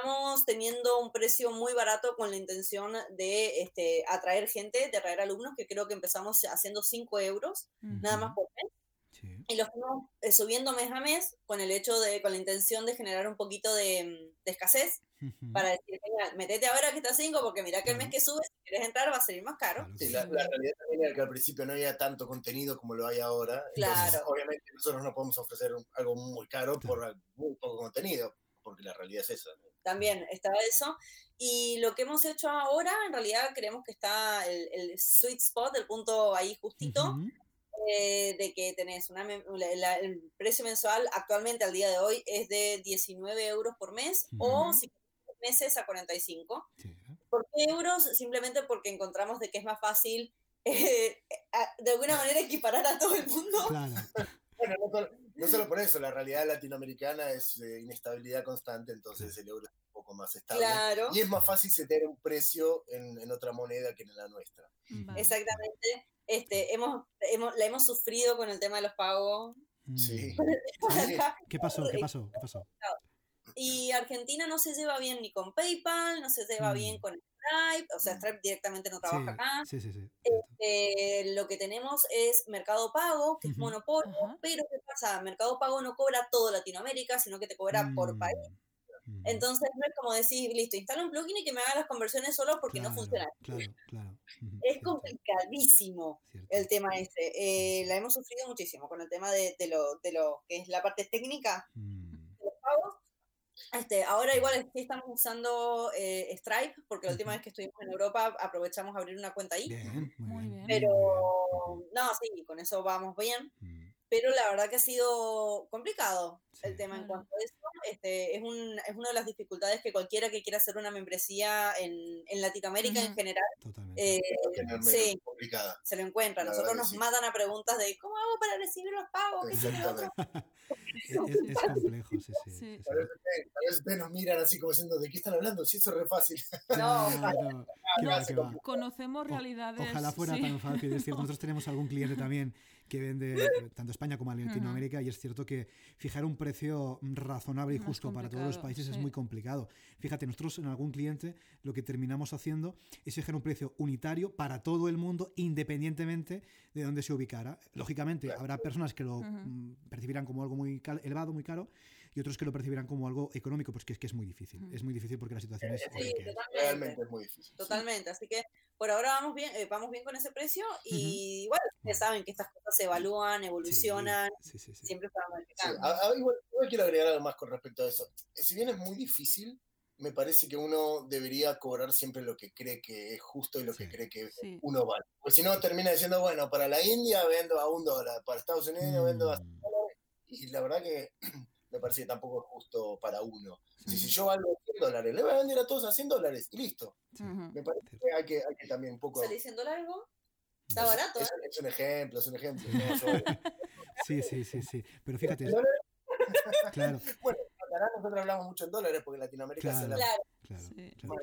estamos teniendo un precio muy barato con la intención de este, atraer gente, de atraer alumnos, que creo que empezamos haciendo 5 euros, nada más por mes. Y lo estamos eh, subiendo mes a mes con el hecho de, con la intención de generar un poquito de, escasez para decir, metete ahora que está 5 porque mira que el mes que sube, si quieres entrar va a salir más caro. Sí, la, realidad también es que al principio no había tanto contenido como lo hay ahora. Claro. obviamente nosotros no podemos ofrecer algo muy caro por muy poco contenido, porque la realidad es esa también estaba eso. Y lo que hemos hecho ahora, en realidad creemos que está el, el sweet spot, el punto ahí justito, eh, de que tenés una, el precio mensual actualmente al día de hoy es de 19 euros por mes o si meses a 45. ¿Por qué euros? Simplemente porque encontramos de que es más fácil eh, de alguna manera equiparar a todo el mundo. bueno, no solo por eso, la realidad latinoamericana es eh, inestabilidad constante, entonces el euro es un poco más estable. Y es más fácil setear un precio en, otra moneda que en la nuestra. Exactamente. Este, hemos, hemos, la hemos sufrido con el tema de los pagos. Mm. Sí. ¿Qué pasó? ¿Qué pasó? ¿Qué pasó? Y Argentina no se lleva bien ni con PayPal, no se lleva bien mm. con Stripe, o sea, Stripe directamente no trabaja acá. Sí, sí, sí. Este, lo que tenemos es Mercado Pago, que es monopolio, pero ¿qué pasa? Mercado Pago no cobra todo Latinoamérica, sino que te cobra por país. Entonces no es como decir, listo, instala un plugin y que me haga las conversiones solo porque no funciona. Claro, claro. Es complicadísimo el tema ese. Eh, la hemos sufrido muchísimo con el tema de, de, lo, de lo que es la parte técnica mm. Este, ahora igual sí estamos usando eh, Stripe, porque la última vez que estuvimos en Europa aprovechamos a abrir una cuenta ahí. Bien, muy bien. Pero no, sí, con eso vamos bien. Mm. Pero la verdad que ha sido complicado el Sí. tema en cuanto a eso. Este, es, un, es una de las dificultades que cualquiera que quiera hacer una membresía en, en Latinoamérica en Ujú. general Totalmente. eh, sí, se lo encuentra. La Nosotros nos sí. matan a preguntas de ¿cómo hago para recibir los pagos? ¿Qué tiene otro? Exactamente. Es, es- es complejo, sí, sí. Sí. sí, sí. A veces, nos miran así como diciendo, ¿de qué están hablando? Si eso es re fácil. No, Claro, qué va. Conocemos realidades. Ojalá fuera sí. tan fácil, es cierto. Nosotros tenemos algún cliente también que vende eh, tanto España como Latinoamérica y es cierto que fijar un precio razonable y Más justo para todos los países es muy complicado. Fíjate, nosotros en algún cliente lo que terminamos haciendo es fijar un precio unitario para todo el mundo independientemente de dónde se ubicara. Lógicamente, habrá personas que lo mm, percibirán como algo muy elevado, muy caro y otros que lo percibirán como algo económico, pues que es que es muy difícil. Es muy difícil porque la situación es, Sí, es. Realmente es muy difícil. Totalmente, así que por ahora vamos bien, eh, vamos bien con ese precio y igual ustedes saben que estas cosas se evalúan, evolucionan, Sí, sí, sí. siempre para Sí, modificar. a- a- igual, igual quiero agregar algo más con respecto a eso. Eh, Si bien es muy difícil, me parece que uno debería cobrar siempre lo que cree que es justo y lo que cree que Sí. uno vale. Porque si no, termina diciendo, bueno, para la India vendo a un dólar, para Estados Unidos vendo a Mm, Y la verdad que me parece que tampoco es justo para uno. Si, si yo valgo 100 dólares, le voy a vender a todos a 100 dólares y listo. sí. Me parece que hay que, hay que también un poco... ¿Salí diciendo algo? Está Es- barato, ¿eh? Es, es un ejemplo, es un ejemplo. ¿no? Yo- Sí, sí, sí, sí. Pero fíjate, claro, bueno, acá nosotros hablamos mucho en dólares porque Latinoamérica se Claro. la Claro, claro, Sí. claro.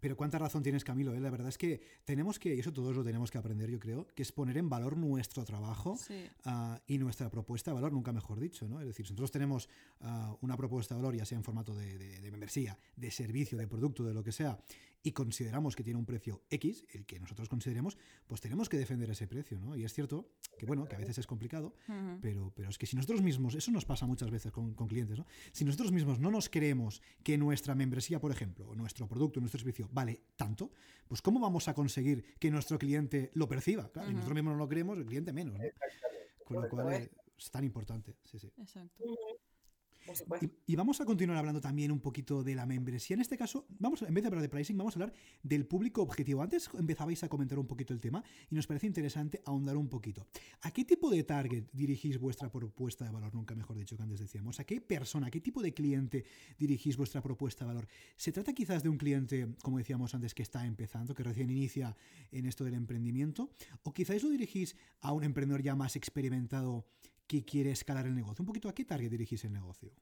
Pero cuánta razón tienes, Camilo. ¿eh? La verdad es que tenemos que, y eso todos lo tenemos que aprender, yo creo, que es poner en valor nuestro trabajo Sí. ah, y nuestra propuesta de valor, nunca mejor dicho. ¿no? Es decir, si nosotros tenemos ah, una propuesta de valor, ya sea en formato de, de, de membresía, de servicio, de producto, de lo que sea, y consideramos que tiene un precio X, el que nosotros consideremos, pues tenemos que defender ese precio. ¿no? Y es cierto que, bueno, que a veces es complicado, Ujú. pero, pero es que si nosotros mismos, eso nos pasa muchas veces con, con clientes, ¿no? Si nosotros mismos no nos creemos que nuestra membresía, por ejemplo, o nuestro producto, nuestro servicio vale tanto, pues ¿cómo vamos a conseguir que nuestro cliente lo perciba? Claro, Si nosotros mismos no lo creemos, el cliente menos, ¿no? Con lo cual ¿eh? es tan importante. Sí, sí. Exacto. Por supuesto. Y, y vamos a continuar hablando también un poquito de la membresía. En este caso, vamos, en vez de hablar de pricing, vamos a hablar del público objetivo. Antes empezabais a comentar un poquito el tema y nos parece interesante ahondar un poquito. ¿A qué tipo de target dirigís vuestra propuesta de valor? Nunca mejor dicho que antes decíamos. ¿A qué persona, a qué tipo de cliente dirigís vuestra propuesta de valor? ¿Se trata quizás de un cliente, como decíamos antes, que está empezando, que recién inicia en esto del emprendimiento? ¿O quizás lo dirigís a un emprendedor ya más experimentado que quiere escalar el negocio? Un poquito a qué target dirigís el negocio.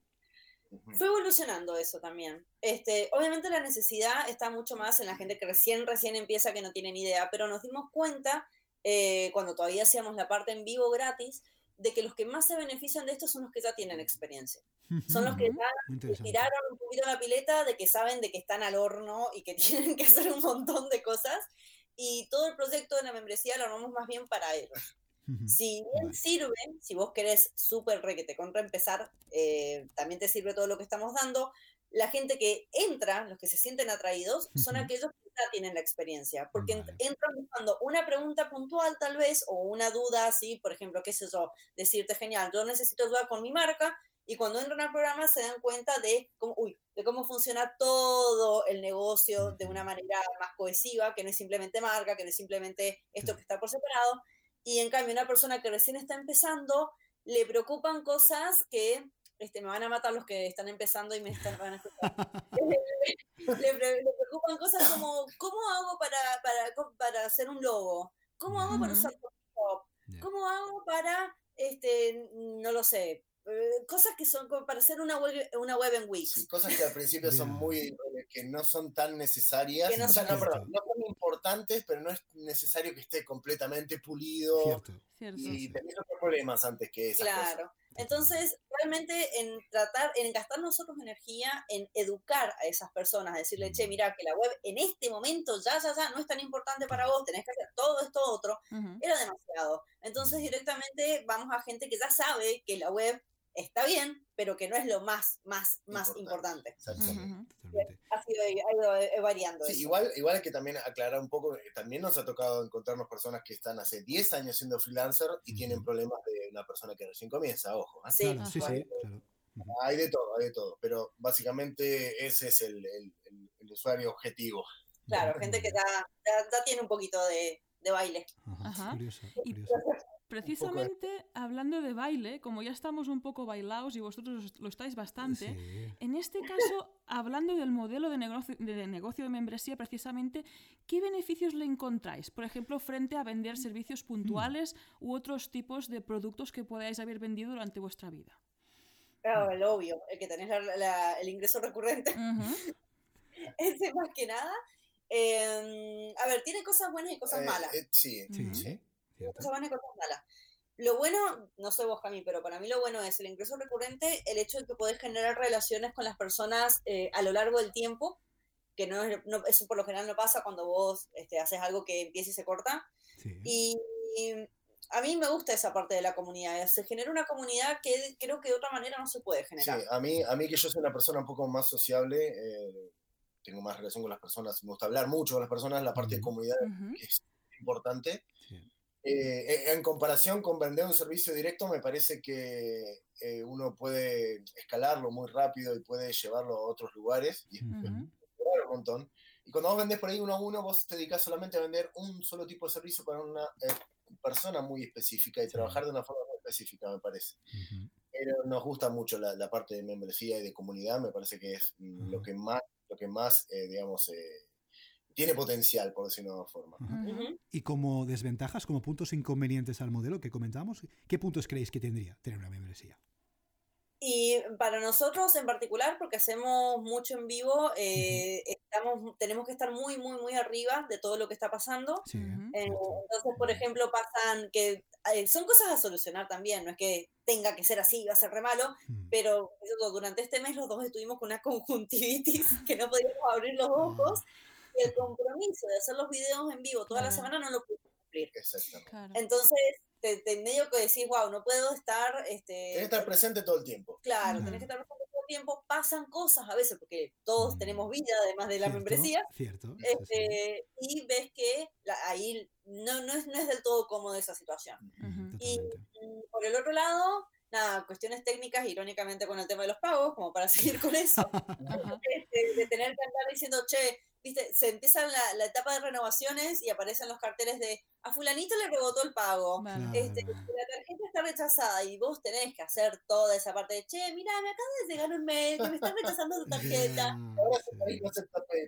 Fue evolucionando eso también. Este, obviamente la necesidad está mucho más en la gente que recién, recién empieza, que no tiene ni idea, pero nos dimos cuenta, eh, cuando todavía hacíamos la parte en vivo gratis, de que los que más se benefician de esto son los que ya tienen experiencia. Son los que ya tiraron un poquito la pileta, de que saben de que están al horno y que tienen que hacer un montón de cosas. Y todo el proyecto de la membresía lo armamos más bien para ellos. Si bien sirve, si vos querés súper re que te contra empezar, eh, también te sirve todo lo que estamos dando. La gente que entra, los que se sienten atraídos, son aquellos que ya tienen la experiencia, porque Vale. entran buscando una pregunta puntual tal vez, o una duda así, por ejemplo, qué sé yo, decirte, genial, yo necesito ayuda con mi marca, y cuando entran al programa se dan cuenta de cómo, uy, de cómo funciona todo el negocio de una manera más cohesiva, que no es simplemente marca, que no es simplemente esto que está por separado, y en cambio una persona que recién está empezando, le preocupan cosas que, este, me van a matar los que están empezando y me están, van a escuchar. le, pre- le preocupan cosas como, ¿cómo hago para, para, para hacer un logo? ¿Cómo hago para usar Photoshop? ¿Cómo hago para, este, no lo sé, eh, cosas que son como para hacer una web, una web en Wix? Sí, cosas que al principio son muy, eh, que no son tan necesarias, Que no o sea, no, perdón, no son importantes, pero no es necesario que esté completamente pulido Cierto. Cierto. y tenés otros problemas antes que esas cosas. Claro. Entonces, realmente en tratar, en gastar nosotros energía en educar a esas personas, decirle, che, mira, que la web en este momento ya, ya, ya no es tan importante para vos, tenés que hacer todo esto otro, Ujú. era demasiado. Entonces, directamente vamos a gente que ya sabe que la web está bien, pero que no es lo más, más, más Importante. importante. Exactamente. Ujú. Totalmente. Ha, sido, ha ido eh, variando Sí, eso. igual, igual hay que también aclarar un poco, que también nos ha tocado encontrarnos personas que están hace 10 años siendo freelancer y tienen problemas de una persona que recién comienza, ojo. ¿eh? Sí, Claro, sí, sí, claro. Hay de todo, hay de todo, pero básicamente ese es el, el- el- el usuario objetivo. Claro, gente que ya, ya, ya tiene un poquito de, de baile. Ajá, Ajá. Curioso, Y- Precisamente hablando de baile, como ya estamos un poco bailados y vosotros lo estáis bastante, Sí. en este caso, hablando del modelo de negocio, de negocio de membresía, precisamente, ¿qué beneficios le encontráis? Por ejemplo, frente a vender servicios puntuales u otros tipos de productos que podáis haber vendido durante vuestra vida. Claro, el obvio, el que tenés la- la- el ingreso recurrente, Ujú, ese más que nada. Eh, a ver, tiene cosas buenas y cosas Eh, malas. eh, sí, sí. Cierto. cosas buenas y cosas malas. Lo bueno, no sé vos, Cami, pero para mí lo bueno es el ingreso recurrente, el hecho de que podés generar relaciones con las personas eh, a lo largo del tiempo, que no, es- no- eso por lo general no pasa cuando vos este, haces algo que empieza y se corta. Sí. Y, y a mí me gusta esa parte de la comunidad. Se genera una comunidad que creo que de otra manera no se puede Sí, generar. a mí, a mí que yo soy una persona un poco más sociable, eh, tengo más relación con las personas, me gusta hablar mucho con las personas, la parte de Ujú. comunidad es importante. Eh, en comparación con vender un servicio directo, me parece que eh, uno puede escalarlo muy rápido y puede llevarlo a otros lugares y. Ujú. mejorar un montón. Y cuando vos vendés por ahí uno a uno, vos te dedicas solamente a vender un solo tipo de servicio para una eh, persona muy específica y trabajar de una forma muy específica, me parece. Ujú. Pero nos gusta mucho la, la parte de membresía y de comunidad, me parece que es mm, lo Ujú. que más, lo que más eh, digamos, eh, tiene potencial, por decirlo de una forma. Ujú. Ujú. Y como desventajas, como puntos inconvenientes al modelo que comentábamos, ¿qué puntos creéis que tendría tener una membresía? Y para nosotros en particular, porque hacemos mucho en vivo, eh, estamos, tenemos que estar muy, muy, muy arriba de todo lo que está pasando. Sí. Eh, entonces, por ejemplo, pasan que eh, son cosas a solucionar también, no es que tenga que ser así y va a ser re malo, Mm. pero eso, durante este mes los dos estuvimos con una conjuntivitis que no podíamos abrir los ojos y el compromiso de hacer los videos en vivo toda la Claro. semana no lo pudimos cumplir. Exactamente. Claro. Entonces, te, te medio que decís, wow, no puedo estar, este, Tenés que estar presente todo el tiempo. claro, Ujú. tenés que estar presente todo el tiempo, pasan cosas a veces, porque todos Mm. tenemos vida además de la Cierto, membresía, Cierto. este, y ves que la- ahí no, no, es, no es del todo cómodo esa situación. Y mm, por el otro lado, nada, cuestiones técnicas, irónicamente con el tema de los pagos, como para seguir con eso, este, de tener que andar diciendo, che, viste, se empieza la, la etapa de renovaciones y aparecen los carteles de a fulanito le rebotó el pago. Vale. Este, Claro. la tarjeta está rechazada y vos tenés que hacer toda esa parte de, che, mira, me acaba de llegar un mail que me está rechazando tu tarjeta. Sí.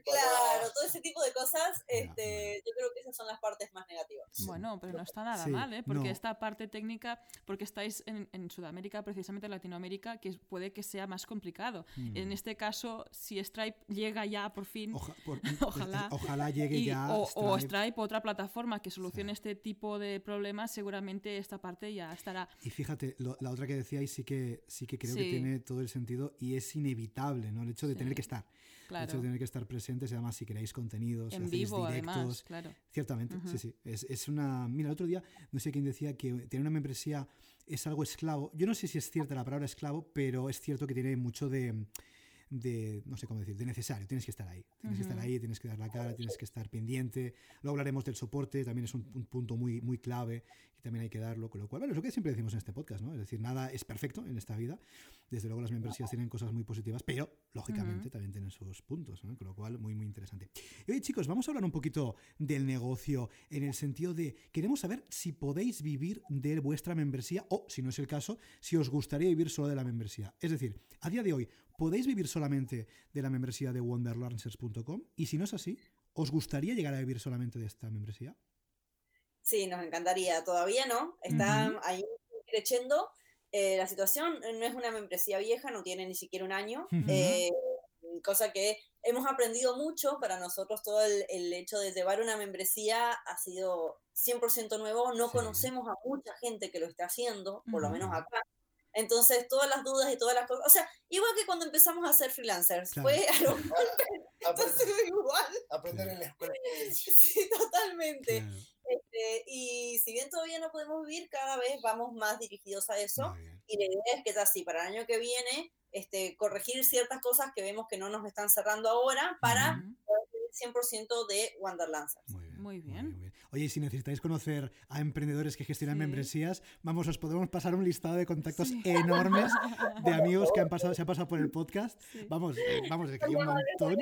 Claro, todo ese tipo de cosas, este, yo creo que esas son las partes más negativas. Bueno, pero no está nada Sí, mal, ¿eh? Porque no. esta parte técnica, porque estáis en, en Sudamérica, precisamente en Latinoamérica, que puede que sea más complicado. Mm. En este caso, si Stripe llega ya por fin, Oja- por- Ojalá. ojalá llegue y- ya o, o Stripe. Stripe, otra plataforma que solucione este tipo de problemas, seguramente esta parte ya estará. Y fíjate, lo- la otra que decíais sí que sí que creo que tiene todo el sentido y es inevitable, ¿no? El hecho de Sí, tener que estar. El hecho de tener que estar presentes además si queréis contenidos, si En hacéis vivo, directos. además, claro. Ciertamente, sí, sí. Es, es una. Mira, el otro día, no sé quién decía que tener una membresía es algo esclavo. Yo no sé si es cierta la palabra esclavo, pero es cierto que tiene mucho de. De no sé cómo decir, de necesario. Tienes que estar ahí. Tienes que estar ahí, tienes que dar la cara, tienes que estar pendiente. Luego hablaremos del soporte, también es un, un punto muy, muy clave y también hay que darlo. Con lo cual, bueno, es lo que siempre decimos en este podcast, ¿no? Es decir, nada es perfecto en esta vida. Desde luego, las membresías tienen cosas muy positivas, pero lógicamente también tienen sus puntos, ¿no? Con lo cual, muy, muy interesante. Y oye, chicos, vamos a hablar un poquito del negocio en el sentido de queremos saber si podéis vivir de vuestra membresía o, si no es el caso, si os gustaría vivir solo de la membresía. Es decir, a día de hoy, ¿podéis vivir solamente de la membresía de wonderlancers.com? Y si no es así, ¿os gustaría llegar a vivir solamente de esta membresía? Sí, nos encantaría. Todavía no. Está ahí creciendo. Eh, la situación no es una membresía vieja, no tiene ni siquiera un año. Eh, cosa que hemos aprendido mucho. Para nosotros todo el, el hecho de llevar una membresía ha sido 100% nuevo. No Sí. conocemos a mucha gente que lo esté haciendo, por lo menos acá. Entonces, todas las dudas y todas las cosas, o sea, igual que cuando empezamos a ser freelancers, Claro. fue algo Aprender, igual. aprender en la escuela. Sí, totalmente. Claro. Este, y si bien todavía no podemos vivir, cada vez vamos más dirigidos a eso. Muy bien. Y la idea es que es así, para el año que viene, este, corregir ciertas cosas que vemos que no nos están cerrando ahora para poder vivir 100% de Wanderlancers. Muy bien. Muy bien. Oye, y si necesitáis conocer a emprendedores que gestionan Sí. membresías, vamos, os podemos pasar un listado de contactos Sí. enormes de amigos que han pasado, se han pasado por el podcast. Sí. Vamos, vamos, es que hay un montón.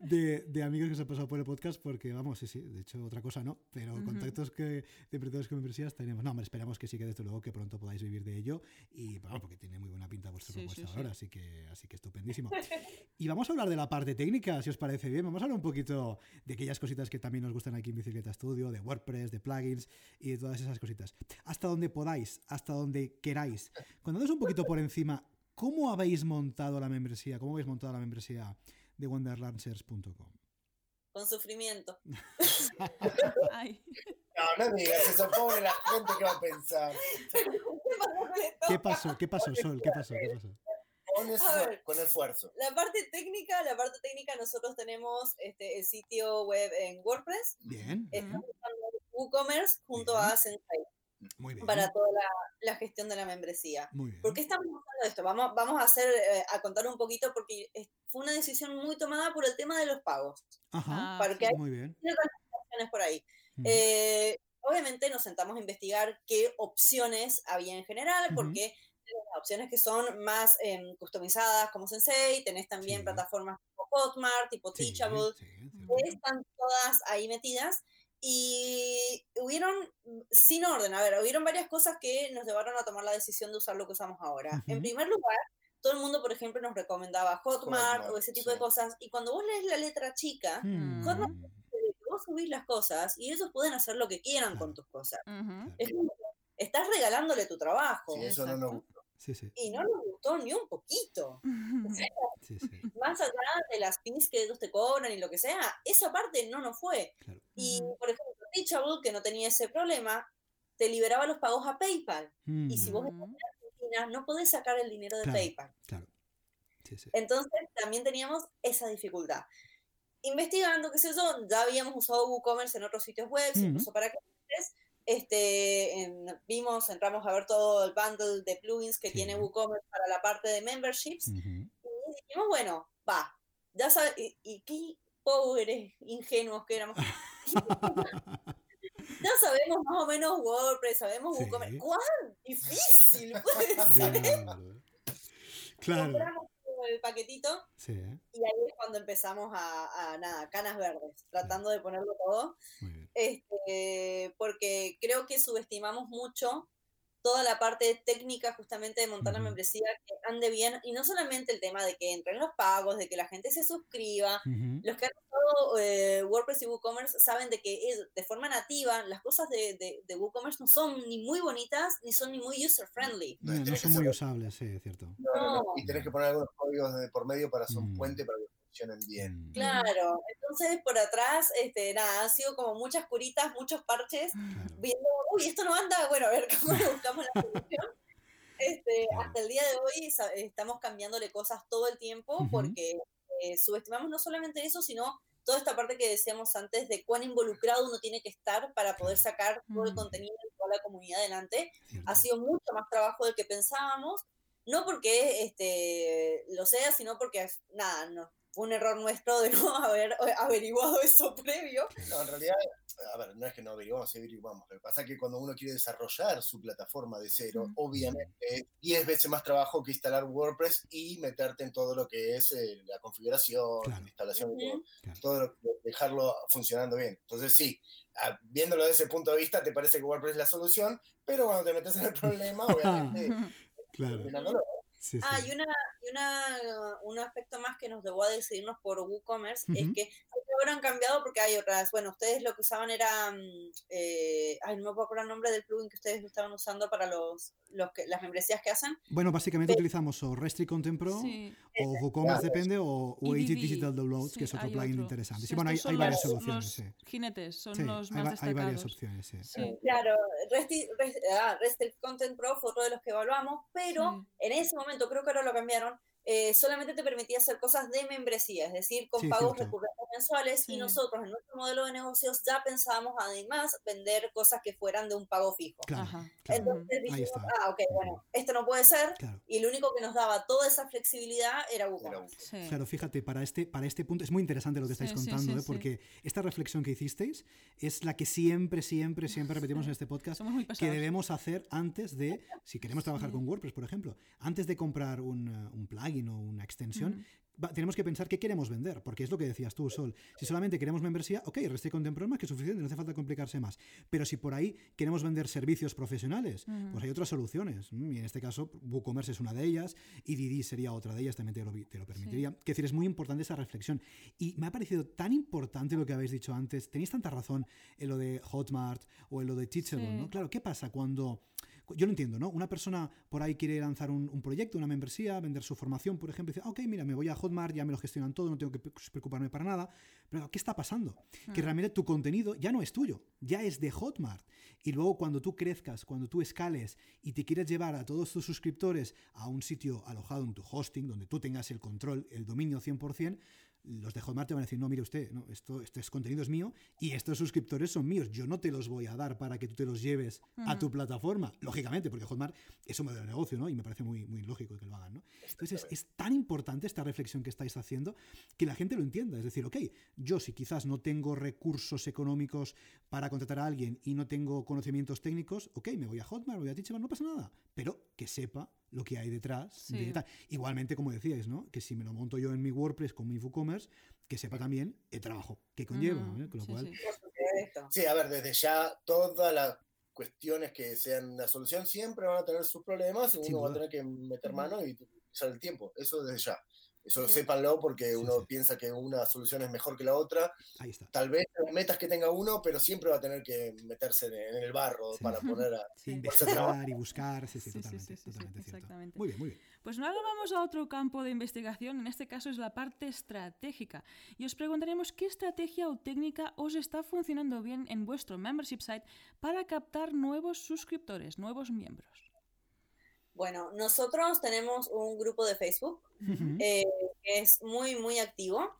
De, de amigos que se han pasado por el podcast porque, vamos, sí, sí, de hecho otra cosa no, pero contactos que, de emprendedores con membresías tenemos. No, hombre, esperamos que sí, que desde luego que pronto podáis vivir de ello y, bueno, porque tiene muy buena pinta vuestra Sí, propuesta sí, sí. ahora, así que, así que estupendísimo. Y vamos a hablar de la parte técnica, si os parece bien. Vamos a hablar un poquito de aquellas cositas que también nos gustan aquí en Bicicleta Studio, de WordPress, de plugins y de todas esas cositas. Hasta donde podáis, hasta donde queráis. Cuando un poquito por encima, ¿cómo habéis montado la membresía? ¿Cómo habéis montado la membresía de wonderlancers.com? Con sufrimiento. Ay, No, no digas eso, pobre la gente que va a pensar. ¿Qué pasó? ¿Qué pasó, Sol? ¿Qué pasó? ¿Qué pasó? Con, ver. esfuerzo. La parte técnica, la parte técnica, nosotros tenemos este, el sitio web en WordPress, Bien, estamos usando WooCommerce junto Bien. a Sensei muy bien. para toda la, la gestión de la membresía. Muy bien. ¿Por qué estamos haciendo esto? Vamos, vamos a hacer, eh, a contar un poquito porque es- fue una decisión muy tomada por el tema de los pagos. Ajá, Ah, Porque hay muy bien. opciones por ahí. Mm. Eh, obviamente nos sentamos a investigar qué opciones había en general, porque tenés las opciones que son más em, customizadas como Sensei, tenés también Sí. plataformas tipo Hotmart, tipo Sí, Teachable, sí, están todas ahí metidas y hubieron, mm, sin orden, a ver, hubieron varias cosas que nos llevaron a tomar la decisión de usar lo que usamos ahora. En Ujú. primer lugar, todo el mundo, por ejemplo, nos recomendaba Hotmart, Hotmart, o ese tipo sí. de cosas, y cuando vos lees la letra chica, Mm. Hotmart vos subís las cosas y ellos pueden hacer lo que quieran con tus cosas. ujú. Es como que estás regalándole tu trabajo. Sí, eso no nos gusta. Sí, sí, Y no nos gustó ni un poquito. sí, sí, Más allá de las fees que ellos te cobran y lo que sea, esa parte no nos fue. claro. Y, por ejemplo, Teachable, que no tenía ese problema, te liberaba los pagos a PayPal. Y si vos Ujú. Argentina, no podés sacar el dinero de Claro. PayPal. Claro. Sí, sí. Entonces, también teníamos esa dificultad. Investigando, qué sé yo, ya habíamos usado WooCommerce en otros sitios web, incluso para clientes. Este, en- vimos, entramos a ver todo el bundle de plugins que Sí. tiene WooCommerce para la parte de memberships. Y dijimos, bueno, va, ya sabes, y, y qué pobres, ingenuos que éramos. ya sabemos más o menos WordPress, sabemos Sí. WooCommerce. ¡Cuán difícil puede ser! Claro. Compramos el paquetito. Sí, y ahí es cuando empezamos a, a, nada, canas verdes, tratando de ponerlo todo, este, porque creo que subestimamos mucho toda la parte técnica justamente de montar la membresía, que ande bien, y no solamente el tema de que entren los pagos, de que la gente se suscriba, los que han usado eh, WordPress y WooCommerce saben de que es- de forma nativa las cosas de, de, de WooCommerce no son ni muy bonitas ni son ni muy user-friendly. No, no son muy usables, sí, es cierto. No, no, no. No. Y tenés que poner algunos códigos de por medio para hacer un Mm. puente para que funcionen bien. Mm, Claro, entonces por atrás, este, nada, han sido como muchas curitas, muchos parches, claro. viendo, uy, esto no anda, bueno, a ver cómo le buscamos la solución. Este, Claro. Hasta el día de hoy estamos cambiándole cosas todo el tiempo porque eh, subestimamos no solamente eso, sino toda esta parte que decíamos antes de cuán involucrado uno tiene que estar para poder sacar todo el contenido de toda la comunidad adelante. cierto. Ha sido mucho más trabajo del que pensábamos, no porque este, lo sea, sino porque, nada, no, fue un error nuestro de no haber eh, averiguado eso previo. No, en realidad, a ver, no es que no averiguamos, sí averiguamos. Lo que pasa es que cuando uno quiere desarrollar su plataforma de cero, Mm. obviamente es 10 veces más trabajo que instalar WordPress y meterte en todo lo que es eh, la configuración, Claro. la instalación, Ujú. Claro. todo lo- dejarlo funcionando bien. Entonces, sí, ah, viéndolo desde ese punto de vista, te parece que WordPress es la solución, pero cuando te metes en el problema, obviamente, Claro. Sí, sí. Ah, y, una, y una, un aspecto más que nos llevó a decidirnos por WooCommerce es Ujú. que ahora han cambiado porque hay otras. Bueno, ustedes lo que usaban era. mm, eh, ay, no me puedo acordar el nombre del plugin que ustedes estaban usando para los, los que, las membresías que hacen. Bueno, básicamente utilizamos o Restrict Content Pro Sí. o WooCommerce, Claro. depende, o, o Digital Downloads, sí, que es otro plugin otro. interesante. Sí, bueno, hay, hay varias los- soluciones, los sí. Jinetes son Sí, los hay, más hay destacados. varias opciones, sí. Sí. Claro, Resti, Rest- ah, Restrict Content Pro fue otro de los que evaluamos, pero Sí. en ese momento, creo que ahora lo cambiaron, eh, solamente te permitía hacer cosas de membresía, es decir, con Sí, pagos cierto. recurrentes mensuales, Sí. y nosotros en nuestro modelo de negocios ya pensábamos además vender cosas que fueran de un pago fijo. Claro, claro. Entonces dijimos, ah, ok, bueno, esto no puede ser, Claro. y lo único que nos daba toda esa flexibilidad era WooCommerce. Sí. Claro, fíjate, para este, para este punto es muy interesante lo que estáis contando, sí, ¿eh? sí. porque esta reflexión que hicisteis es la que siempre, siempre, siempre repetimos en este podcast, que debemos hacer antes de, si queremos trabajar con WordPress, por ejemplo, antes de comprar un, eh, un plugin o una extensión, va- tenemos que pensar qué queremos vender, porque es lo que decías tú, Sol. Si solamente queremos membresía, ok, Restrict Content Pro es más que suficiente, no hace falta complicarse más. Pero si por ahí queremos vender servicios profesionales, pues hay otras soluciones. Mm, Y en este caso, WooCommerce es una de ellas, y Didi sería otra de ellas, también te lo, te lo permitiría. Que decir, es muy importante esa reflexión. Y me ha parecido tan importante lo que habéis dicho antes. Tenéis tanta razón en lo de Hotmart o en lo de Teachable, Sí. ¿no? Claro, ¿qué pasa cuando yo lo entiendo, ¿no? Una persona por ahí quiere lanzar un, un proyecto, una membresía, vender su formación, por ejemplo, y dice, "Ah, ok, mira, me voy a Hotmart, ya me lo gestionan todo, no tengo que pre- preocuparme para nada. Pero, ¿qué está pasando? Que realmente tu contenido ya no es tuyo, ya es de Hotmart. Y luego cuando tú crezcas, cuando tú escales y te quieres llevar a todos tus suscriptores a un sitio alojado en tu hosting, donde tú tengas el control, el dominio 100%, los de Hotmart te van a decir, no, mire usted, no, esto, este es contenido es mío y estos suscriptores son míos. Yo no te los voy a dar para que tú te los lleves a tu plataforma, lógicamente, porque Hotmart es un modelo de negocio, ¿no? Y me parece muy, muy lógico que lo hagan, ¿no? Entonces, es, es tan importante esta reflexión que estáis haciendo que la gente lo entienda. Es decir, ok, yo si quizás no tengo recursos económicos para contratar a alguien y no tengo conocimientos técnicos, ok, me voy a Hotmart, voy a Teachable, no pasa nada. Pero que sepa lo que hay detrás. Sí. de tal. Igualmente, como decíais, ¿no? Que si me lo monto yo en mi WordPress con mi WooCommerce, que sepa también el trabajo que conlleva. ¿eh? Con lo sí, cual, sí. A ver, desde ya todas las cuestiones que sean una solución siempre van a tener sus problemas y uno va a tener que meter mano y usar el tiempo. Eso desde ya. Eso Ujú. sépanlo porque Sí, uno sí. piensa que una solución es mejor que la otra. ahí está. Tal vez las metas que tenga uno, pero siempre va a tener que meterse en, el barro Sí. para poner a... Sí. Investigar y buscar, sí, sí, Sí, sí, totalmente, sí, sí, sí, totalmente cierto. exactamente. Muy bien, muy bien. Pues ahora vamos a otro campo de investigación, en este caso es la parte estratégica. Y os preguntaremos qué estrategia o técnica os está funcionando bien en vuestro membership site para captar nuevos suscriptores, nuevos miembros. Bueno, nosotros tenemos un grupo de Facebook eh, que es muy, muy activo.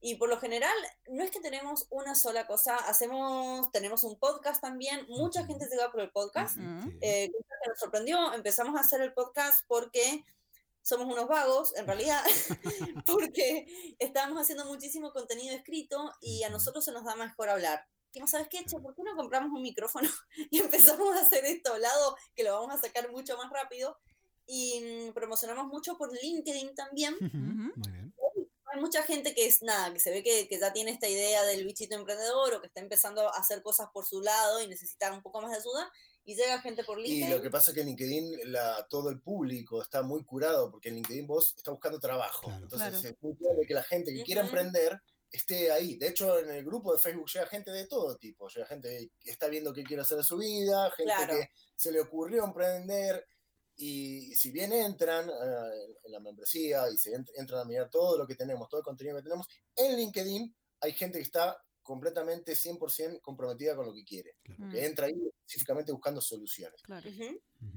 Y por lo general, no es que tenemos una sola cosa, hacemos, tenemos un podcast también, mucha gente se va por el podcast. Eh, que nos sorprendió, empezamos a hacer el podcast porque somos unos vagos, en realidad, porque estábamos haciendo muchísimo contenido escrito y a nosotros se nos da mejor hablar. Y ¿sabes qué, Che? ¿Por qué no compramos un micrófono y empezamos a hacer esto hablado, que lo vamos a sacar mucho más rápido? Y mm, promocionamos mucho por LinkedIn también. Muy bien. Hay mucha gente que es nada, que se ve que, que ya tiene esta idea del bichito emprendedor o que está empezando a hacer cosas por su lado y necesitar un poco más de ayuda. Y llega gente por Y LinkedIn. lo que pasa es que en LinkedIn la, todo el público está muy curado porque en LinkedIn vos está buscando trabajo. Claro. Entonces Claro. es muy probable que la gente que quiera Ujú. emprender esté ahí. De hecho, en el grupo de Facebook llega gente de todo tipo. Llega gente que está viendo qué quiere hacer de su vida, gente Claro. que se le ocurrió emprender. Y si bien entran eh, en- la membresía y se ent- entran a mirar todo lo que tenemos, todo el contenido que tenemos, en LinkedIn hay gente que está completamente 100% comprometida con lo que quiere. Que entra ahí específicamente buscando soluciones. claro.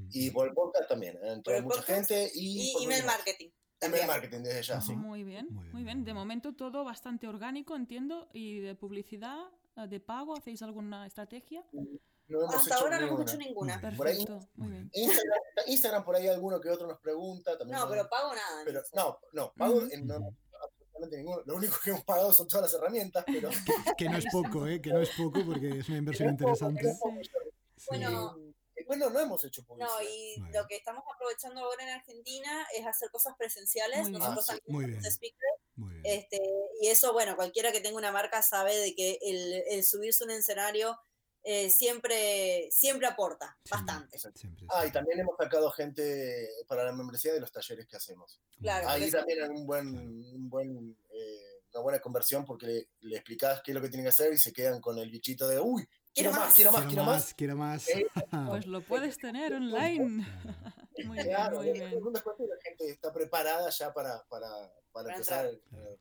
Y por el podcast también. ¿eh? El mucha podcast gente y. Y email marketing. También. marketing desde ya, sí. Muy bien, Muy bien, muy bien. De momento todo bastante orgánico, entiendo. ¿Y de publicidad, eh, de pago, hacéis alguna estrategia? No hemos Hasta hecho ahora no hemos hecho ninguna. Bien. Por ahí- Perfecto, muy bien. Instagram, Instagram por ahí alguno que otro nos pregunta. También No, pero pago nada. pero- no, no, pago en- no, absolutamente ninguno. Lo único que hemos pagado son todas las herramientas, pero. Que no es poco, ¿eh? Que no es poco porque es una inversión interesante. Sí. Bueno, Eh, Bueno, no hemos hecho publicidad. No, y Muy lo bien. que estamos aprovechando ahora en Argentina es hacer cosas presenciales. Muy bien. Nosotros Ah, sí, también muy somos bien. speakers, Muy bien. este, y eso, bueno, cualquiera que tenga una marca sabe de que el, el subirse un escenario eh, siempre, siempre aporta Sí, bastante. Siempre. Ah, y también hemos sacado gente para la membresía de los talleres que hacemos. Claro, Ahí también hay un buen, un buen, eh, una buena conversión porque le, le explicás qué es lo que tienen que hacer y se quedan con el bichito de, uy, quiero, más, más. quiero más, quiero más. quiero más. Eh, Pues lo puedes tener online. Muy bien, Claro, muy bien. la gente está preparada ya para, para, para empezar.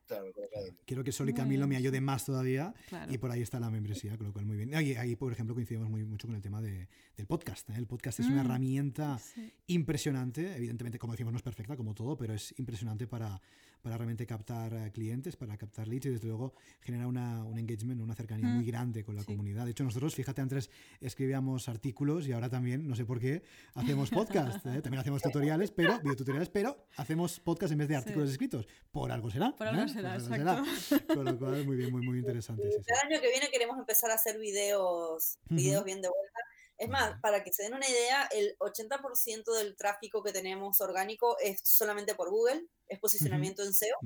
claro, academia. Quiero que Sol y Muy Camilo bien, me ayuden más todavía Claro. y por ahí está la membresía, con lo cual muy bien. Ahí, ahí, por ejemplo, coincidimos muy mucho con el tema de- del podcast. ¿eh? El podcast es una Mm, herramienta Sí. impresionante, evidentemente, como decimos, no es perfecta como todo, pero es impresionante para, para realmente captar eh, clientes, para captar leads y desde luego genera una, un engagement, una cercanía Mm, muy grande con la sí. comunidad. De hecho, nosotros, fíjate, antes escribíamos artículos y ahora también, no sé por qué, hacemos podcast. ¿eh? También hacemos tutoriales, pero videotutoriales, pero hacemos podcast en vez de Sí. artículos escritos. Por algo será. Por algo ¿eh? será, algo exacto. Con lo cual, muy bien, muy, muy interesante. sí, sí. El año que viene queremos empezar a hacer videos, videos bien de vuelta. Es más, para que se den una idea, el 80% del tráfico que tenemos orgánico es solamente por Google, es posicionamiento en SEO.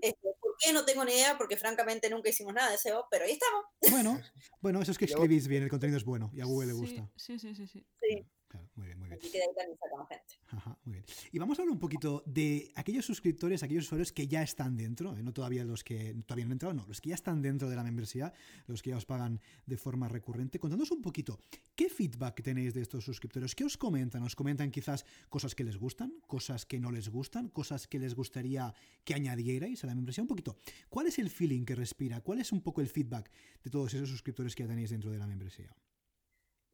Este, ¿Por qué? No tengo ni idea, porque francamente nunca hicimos nada de SEO, pero ahí estamos. Bueno, bueno, eso es que escribís bien, el contenido es bueno y a Google le gusta. Sí, sí, sí, sí. Sí, Claro, muy bien, muy bien. así que de ahí también sacamos gente. Ajá, muy bien. Y vamos a hablar un poquito de aquellos suscriptores, aquellos usuarios que ya están dentro, ¿eh? no todavía los que todavía no han entrado, no, los que ya están dentro de la membresía, los que ya os pagan de forma recurrente. Contándonos un poquito, ¿qué feedback tenéis de estos suscriptores? ¿Qué os comentan? ¿Os comentan quizás cosas que les gustan, cosas que no les gustan, cosas que les gustaría que añadierais a la membresía? Un poquito, ¿cuál es el feeling que respira? ¿Cuál es un poco el feedback de todos esos suscriptores que ya tenéis dentro de la membresía?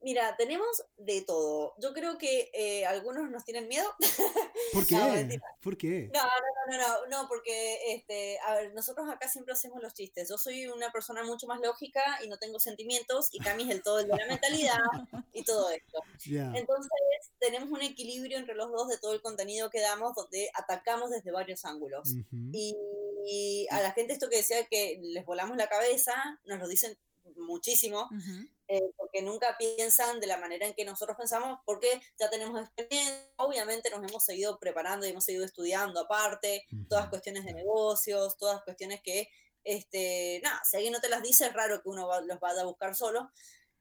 Mira, tenemos de todo. Yo creo que eh, algunos nos tienen miedo. ¿Por qué? No. ¿Por qué? No, no, no, no, no, no, porque, este, a ver, nosotros acá siempre hacemos los chistes. Yo soy una persona mucho más lógica y no tengo sentimientos, y Cami es el todo el de la mentalidad y todo esto. Ya. Entonces, tenemos un equilibrio entre los dos de todo el contenido que damos, donde atacamos desde varios ángulos. Ujú. Y, y a la gente esto que decía que les volamos la cabeza, nos lo dicen muchísimo, Ujú. Eh, porque nunca piensan de la manera en que nosotros pensamos, porque ya tenemos experiencia, obviamente nos hemos seguido preparando y hemos seguido estudiando aparte, todas cuestiones de negocios, todas cuestiones que, este, nada, si alguien no te las dice, es raro que uno va- los vaya a buscar solo.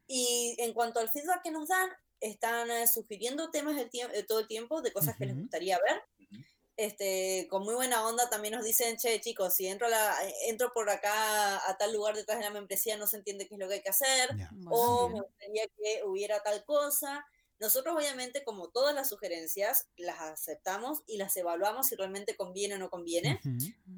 Y en cuanto al feedback que nos dan, están eh, sugiriendo temas el eh, todo el tiempo de cosas que les gustaría ver. Este, con muy buena onda también nos dicen, che, chicos, si entro, a la, eh, entro por acá a tal lugar detrás de la membresía, no se entiende qué es lo que hay que hacer o me gustaría que hubiera tal cosa. Nosotros obviamente, como todas las sugerencias, las aceptamos y las evaluamos si realmente conviene o no conviene,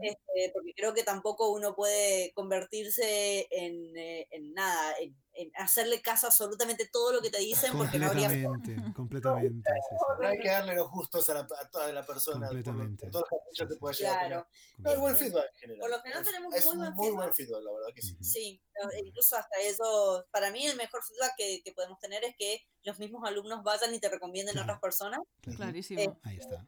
este, porque creo que tampoco uno puede convertirse en, eh, en nada, en, en hacerle caso a absolutamente todo lo que te dicen, porque no habría... Completamente, completamente. sí, sí. No hay que darle los gustos a, la, a toda la persona. por lo- Completamente. Por, todos los caprichos que pueda llegar a. Claro, es buen feedback en general. Por lo general tenemos es muy buen muy feedback. buen feedback, la verdad que sí. Ujú. sí, e incluso hasta eso, para mí el mejor feedback que, que podemos tener es que los mismos alumnos vayan y te recomienden a Claro. otras personas. Clarísimo. Ahí está.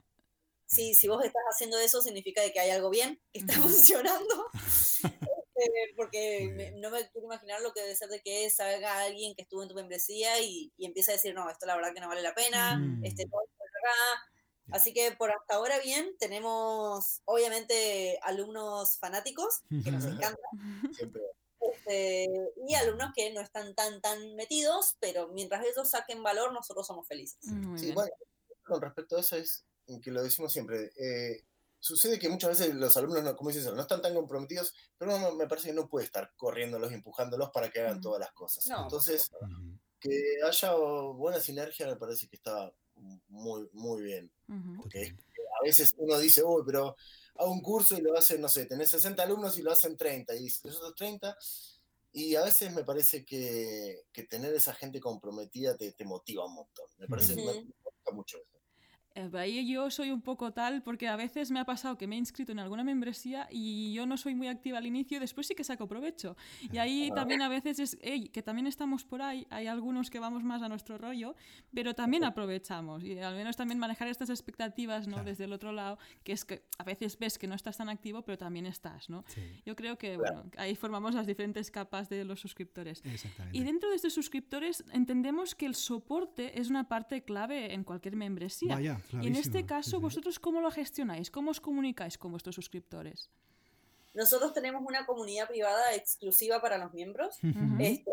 si, si vos estás haciendo eso, significa de que hay algo bien, que está funcionando. Este, porque me- no me quiero imaginar lo que debe ser de que salga alguien que estuvo en tu membresía y, y empiece a decir, no, esto la verdad que no vale la pena, Mm. este, todo esto acá. Así que por hasta ahora bien, tenemos obviamente alumnos fanáticos, que nos encantan, Siempre. este, y alumnos que no están tan, tan metidos, pero mientras ellos saquen valor, nosotros somos felices. Muy Sí, bueno, con respecto a eso es que lo decimos siempre. eh, sucede que muchas veces los alumnos, no, como dices, no están tan comprometidos, pero uno me parece que no puede estar corriéndolos empujándolos para que hagan todas las cosas. No, Entonces, que haya buena sinergia me parece que está muy, muy bien. Ujú. Porque Totalmente. a veces uno dice, uy, pero hago un curso y lo hacen, no sé, tenés 60 alumnos y lo hacen 30, y los otros 30. Y a veces me parece que, que tener esa gente comprometida te, te motiva un montón. Me parece me gusta mucho eso. Eh, Ahí yo soy un poco tal porque a veces me ha pasado que me he inscrito en alguna membresía y yo no soy muy activa al inicio después sí que saco provecho. Y ahí también a veces es, "Ey, que también estamos por ahí, hay algunos que vamos más a nuestro rollo, pero también aprovechamos y al menos también manejar estas expectativas ¿no? Claro. desde el otro lado, que es que a veces ves que no estás tan activo, pero también estás, ¿no? Sí, Yo creo que bueno, ahí formamos las diferentes capas de los suscriptores. Y dentro de estos suscriptores entendemos que el soporte es una parte clave en cualquier membresía. Vaya, y en este clarísimo, caso, sí, sí. ¿vosotros cómo lo gestionáis? ¿Cómo os comunicáis con vuestros suscriptores? Nosotros tenemos una comunidad privada exclusiva para los miembros. Ujú. Este,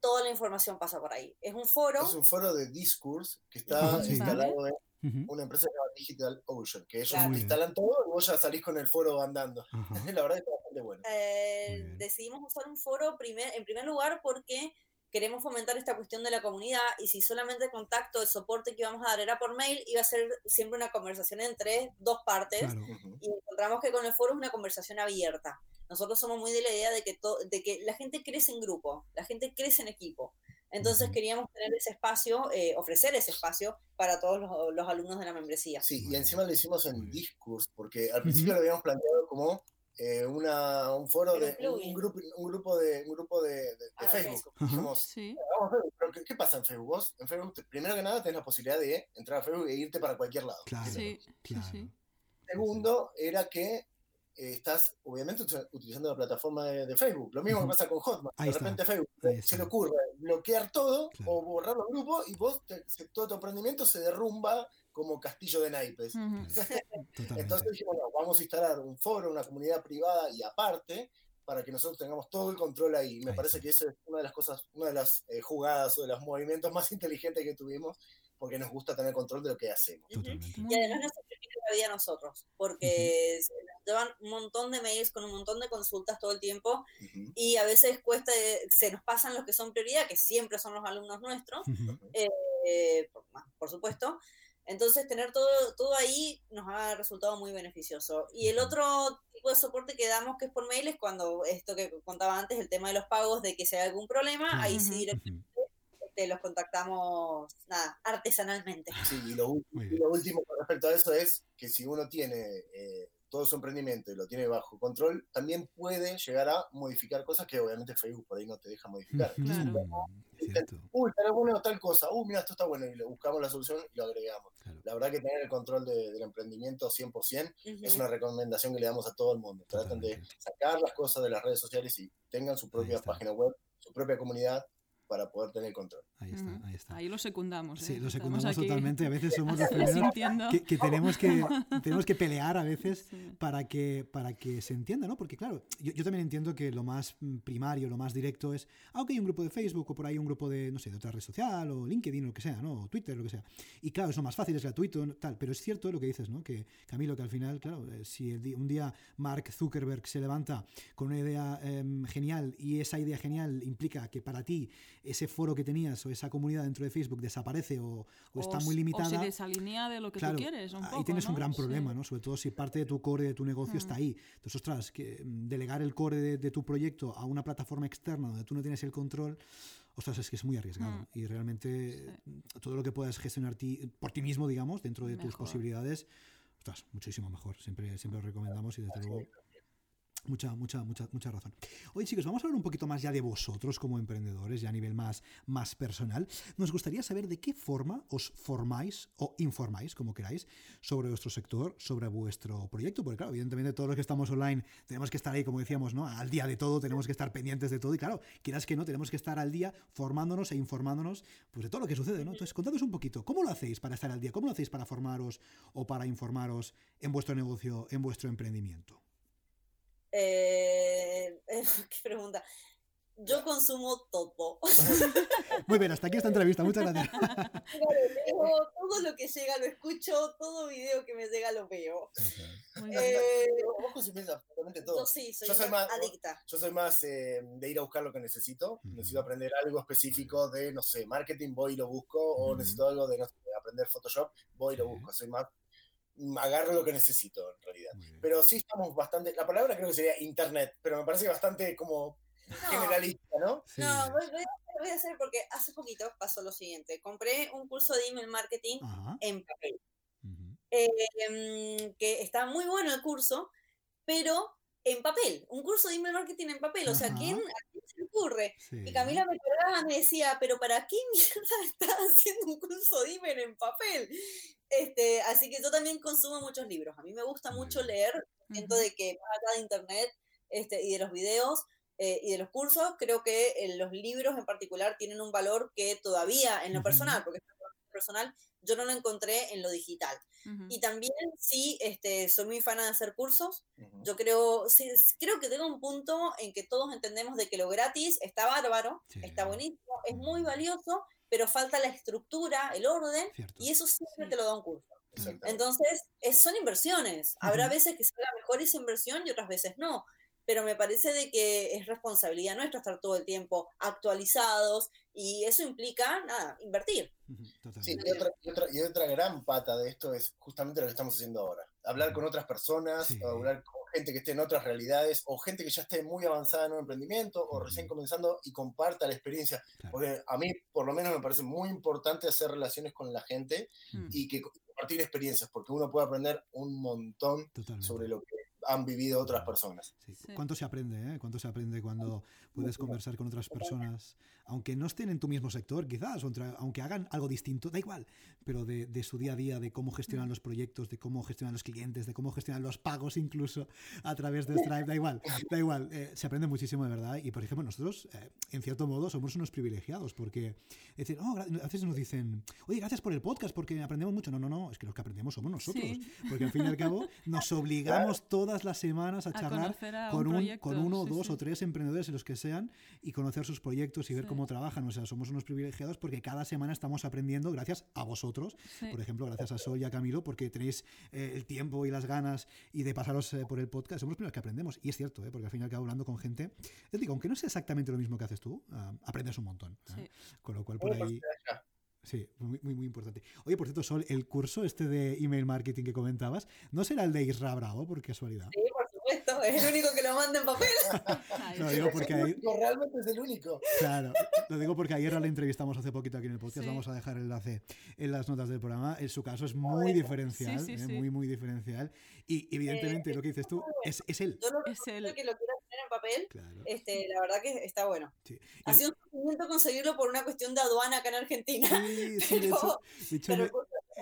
toda la información pasa por ahí. Es un foro. Es un foro de Discourse que está sí. instalado en una empresa llamada Digital Ocean, que ellos Claro. Instalan todo y vos ya salís con el foro andando. Ajá. La verdad es que está bastante bueno. eh, decidimos usar un foro primer, en primer lugar porque queremos fomentar esta cuestión de la comunidad y si solamente el contacto, el soporte que íbamos a dar era por mail, iba a ser siempre una conversación entre dos partes Claro. Y encontramos que con el foro es una conversación abierta. Nosotros somos muy de la idea de que, to- de que la gente crece en grupo, la gente crece en equipo. Entonces queríamos tener ese espacio, eh, ofrecer ese espacio para todos los, los alumnos de la membresía. Sí, y encima lo hicimos en. Discourse, porque al principio lo habíamos planteado como eh, una, un foro de un grupo, un grupo de un grupo de, de- de Ah, ok. Facebook. Ajá. Dijimos, Sí. vamos a ver, pero ¿qué, qué pasa en Facebook? Vos, en Facebook, te- primero que nada, tenés la posibilidad de entrar a Facebook e irte para cualquier lado. Claro, Sí, sí, claro. sí. Segundo, era que eh, estás obviamente utilizando la plataforma de, Facebook. Lo mismo que pasa con Hotmart. de repente Facebook se le ocurre bloquear todo o borrar los grupos y vos, todo tu emprendimiento se derrumba como castillo de naipes. Entonces dijimos, bueno, vamos a instalar un foro, una comunidad privada y aparte para que nosotros tengamos todo el control ahí. Me parece que esa es una de las cosas, una de las eh, jugadas o de los movimientos más inteligentes que tuvimos, porque nos gusta tener control de lo que hacemos. Y además nos simplifica la vida a nosotros, porque nos llevan un montón de mails con un montón de consultas todo el tiempo y a veces cuesta, se nos pasan los que son prioridad, que siempre son los alumnos nuestros, eh, por supuesto, entonces, tener todo, todo ahí nos ha resultado muy beneficioso. Y el otro tipo de soporte que damos, que es por mail, es cuando esto que contaba antes, el tema de los pagos, de que si hay algún problema, ahí sí directamente este, los contactamos, nada, artesanalmente. Sí, y lo, último con respecto a eso es que si uno tiene eh, todo su emprendimiento y lo tiene bajo control, también puede llegar a modificar cosas que obviamente Facebook por ahí no te deja modificar. Uy, pero bueno tal cosa, uy, mira, esto está bueno, y le buscamos la solución y lo agregamos. La verdad que tener el control del emprendimiento 100% es una recomendación que le damos a todo el mundo. Traten de sacar las cosas de las redes sociales y tengan su propia página web, su propia comunidad, para poder tener control. Ahí está, ahí está. Ahí lo secundamos. Sí, ¿eh? lo secundamos totalmente. A veces somos los primeros que, tenemos que tenemos que pelear a veces para, que, para que se entienda, ¿no? Porque claro, yo, yo, también entiendo que lo más primario, lo más directo es, ah, ok, un grupo de Facebook o por ahí un grupo de, no sé, de otra red social o LinkedIn o lo que sea, ¿no? O Twitter, lo que sea. Y claro, es lo más fácil, es gratuito, tal. Pero es cierto lo que dices, ¿no? Que Camilo, que al final, claro, eh, si un día Mark Zuckerberg se levanta con una idea em, genial y esa idea genial implica que para ti ese foro que tenías o esa comunidad dentro de Facebook desaparece o, está muy limitada. O se desalinea de lo que tú quieres. Un ahí tienes un gran problema, ¿no? Sobre todo si parte de tu core de tu negocio está ahí. Entonces, ostras, que mm, delegar el core de, tu proyecto a una plataforma externa donde tú no tienes el control ostras, es que es muy arriesgado. Y realmente todo lo que puedas gestionar por ti mismo, digamos, dentro de tus posibilidades, ostras, muchísimo mejor. Siempre, siempre lo recomendamos y desde luego Mucha, mucha, mucha, mucha razón. Oye, chicos, vamos a hablar un poquito más ya de vosotros como emprendedores, ya a nivel más, más personal. Nos gustaría saber de qué forma os formáis o informáis, como queráis, sobre vuestro sector, sobre vuestro proyecto. Porque, claro, evidentemente todos los que estamos online tenemos que estar ahí, como decíamos, ¿no? Al día de todo, tenemos que estar pendientes de todo. Y claro, quieras que no, tenemos que estar al día formándonos e informándonos pues, de todo lo que sucede, ¿no? Entonces, contadnos un poquito, ¿cómo lo hacéis para estar al día? ¿Cómo lo hacéis para formaros o para informaros en vuestro negocio, en vuestro emprendimiento? Eh, ¿Qué pregunta? Yo consumo todo. Muy bien, hasta aquí esta entrevista, muchas gracias. todo lo que llega lo escucho, todo video que me llega lo veo. Eh, vos consumís absolutamente todo. Yo sí, soy, más, adicta. Yo soy más eh, de ir a buscar lo que necesito. Necesito aprender algo específico de, no sé, marketing, voy y lo busco. O necesito algo de, no sé, aprender Photoshop, voy y lo busco. Soy más agarro lo que necesito en realidad. Pero sí estamos bastante, la palabra creo que sería internet, pero me parece bastante como generalista, ¿no? No, voy, a hacer porque hace poquito pasó lo siguiente. Compré un curso de email marketing en papel. Em, que está muy bueno el curso, pero en papel, un curso de email marketing en papel, o sea, ¿quién, ¿a quién se le ocurre? Y Camila me y me decía, pero ¿para qué mierda estás haciendo un curso de email en papel? Este, así que yo también consumo muchos libros. A mí me gusta mucho leer. Siento de que más allá de internet este, y de los videos eh, y de los cursos, creo que eh, los libros en particular tienen un valor que todavía en lo personal, porque personal yo no lo encontré en lo digital. Y también sí, este, soy muy fan de hacer cursos. Yo creo, sí, creo que tengo un punto en que todos entendemos de que lo gratis está bárbaro, está bonito, es muy valioso, pero falta la estructura, el orden, y eso siempre te lo da un curso. Entonces, son inversiones. Habrá veces que sea mejor esa inversión y otras veces no. Pero me parece de que es responsabilidad nuestra estar todo el tiempo actualizados y eso implica, nada, invertir. Sí, y otra, y, otra, y otra, gran pata de esto es justamente lo que estamos haciendo ahora. Hablar con otras personas, hablar con gente que esté en otras realidades o gente que ya esté muy avanzada en un emprendimiento o recién comenzando y comparta la experiencia. Porque a mí, por lo menos, me parece muy importante hacer relaciones con la gente mm. y que compartir experiencias, porque uno puede aprender un montón sobre lo que han vivido otras personas. Sí. ¿Cuánto se aprende? Eh? ¿Cuánto se aprende cuando puedes conversar con otras personas, aunque no estén en tu mismo sector, quizás, aunque hagan algo distinto, da igual, pero de, de su día a día, de cómo gestionan los proyectos, de cómo gestionan los clientes, de cómo gestionan los pagos incluso a través de Stripe, da igual, da igual. eh, se aprende muchísimo de verdad. Y por ejemplo, nosotros, eh, en cierto modo, somos unos privilegiados porque decir, oh, a veces nos dicen, oye, gracias por el podcast porque aprendemos mucho. No, no, no, es que los que aprendemos somos nosotros. Sí. Porque al fin y al cabo nos obligamos todas las semanas a A charlar a con, un con uno, sí, dos sí. o tres emprendedores, los que sean, y conocer sus proyectos y ver Sí. cómo trabajan. O sea, somos unos privilegiados porque cada semana estamos aprendiendo gracias a vosotros. Sí. Por ejemplo, gracias a Sol y a Camilo, porque tenéis eh, el tiempo y las ganas y de pasaros eh, por el podcast. Somos los primeros que aprendemos. Y es cierto, ¿eh? porque al fin y al cabo, hablando con gente, te digo, aunque no sea exactamente lo mismo que haces tú, ah, aprendes un montón. ¿eh? Sí. Con lo cual, por ahí. Sí, muy, muy, muy importante. Oye, por cierto, Sol, el curso este de email marketing que comentabas, ¿no será el de Isra Bravo, por casualidad? Sí, por supuesto, es el único que lo manda en papel. Sí. digo porque ahí, realmente es el único. Claro, lo digo porque ayer la entrevistamos hace poquito aquí en el podcast. Sí. Vamos a dejar el enlace en las notas del programa. En su caso es muy diferencial, Sí, sí, ¿eh? sí. muy, muy diferencial. Y evidentemente lo que dices tú es, es él. Yo lo Es recomiendo que lo en papel. Claro. Este, la verdad que está bueno. Sí. Ha sido un sufrimiento conseguirlo por una cuestión de aduana acá en Argentina, Sí, sí, de hecho pero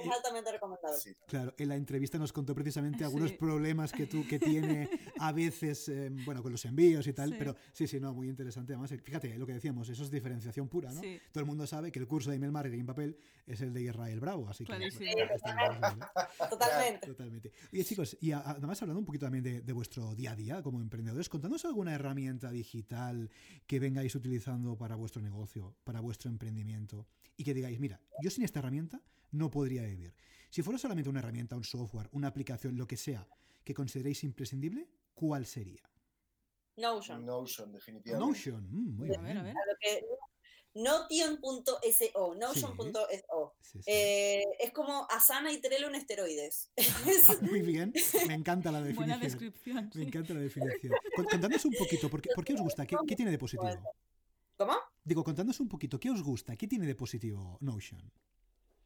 es altamente recomendable. Sí. Claro, en la entrevista nos contó precisamente algunos Sí. problemas que, tú, que tiene a veces, eh, bueno, con los envíos y tal, Sí. pero sí, sí, no, muy interesante. Además, eh, fíjate, lo que decíamos, eso es diferenciación pura, ¿no? Sí. Todo el mundo sabe que el curso de email marketing en papel es el de Israel Bravo, así que... Clarísimo. pues, está claro, ¿no? Totalmente. Totalmente. Oye, chicos, y además hablando un poquito también de, de vuestro día a día como emprendedores, contadnos alguna herramienta digital que vengáis utilizando para vuestro negocio, para vuestro emprendimiento, y que digáis, mira, yo sin esta herramienta no podría vivir. Si fuera solamente una herramienta, un software, una aplicación, lo que sea, que consideréis imprescindible, ¿cuál sería? Notion. Notion, definitivamente. Notion. mm, muy A ver, a ver. A lo que- Notion.so, Notion.so. Sí, sí. Eh, es como Asana y Trello en esteroides. Es- Muy bien, me encanta la Buena definición. descripción. Me sí. encanta la definición. Con- Contadnos un poquito, ¿por qué, por qué os gusta? ¿Qué, qué tiene de positivo? ¿Cómo? Digo, contadnos un poquito, ¿qué os gusta? ¿Qué tiene de positivo Notion?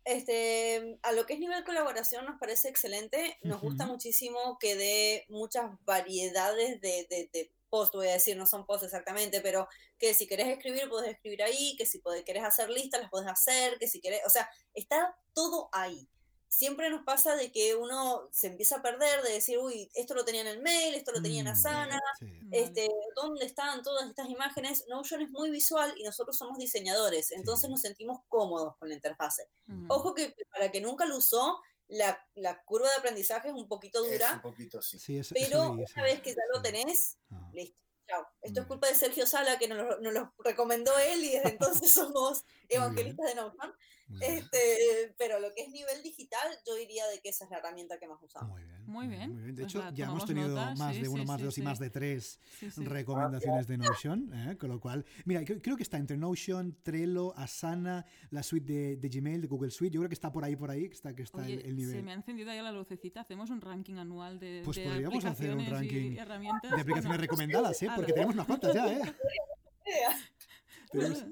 Este, a lo que es nivel colaboración nos parece excelente. Nos gusta muchísimo que dé muchas variedades de, de, de post, voy a decir, no son posts exactamente, pero que si querés escribir, podés escribir ahí, que si podés, querés hacer listas, las podés hacer, que si querés, o sea, está todo ahí. Siempre nos pasa de que uno se empieza a perder, de decir, uy, esto lo tenía en el mail, esto lo tenía en Mm, Asana, sí. Vale. este, ¿dónde están todas estas imágenes? Notion es muy visual y nosotros somos diseñadores, entonces Sí. nos sentimos cómodos con la interfase. Mm. Ojo que para que nunca lo usó, la, la curva de aprendizaje es un poquito Es dura, un poquito, sí. Sí, pero sí, una vez que ya lo sí. tenés, Ah, listo, chao. Esto es Muy culpa de Sergio Sala, que nos nos lo recomendó él y desde entonces somos evangelistas de Notion. muy bien. Este, pero lo que es nivel digital, yo diría de que esa es la herramienta que más usamos. Muy bien. Muy bien, De pues hecho, ya hemos tenido nota, más sí, de uno, sí, más de sí, dos y sí. más de tres Sí, sí. recomendaciones de Notion, ¿eh? con lo cual, mira, creo, que está entre Notion, Trello, Asana, la suite de, de Gmail, de Google Suite, yo creo que está por ahí, por ahí, que está, que está Oye, el, el nivel. se me ha encendido ya la lucecita. Hacemos un ranking anual de, Pues de podríamos hacer un ranking. De aplicaciones Bueno, recomendadas, ¿eh? porque tenemos unas cuantas ya, ¿eh?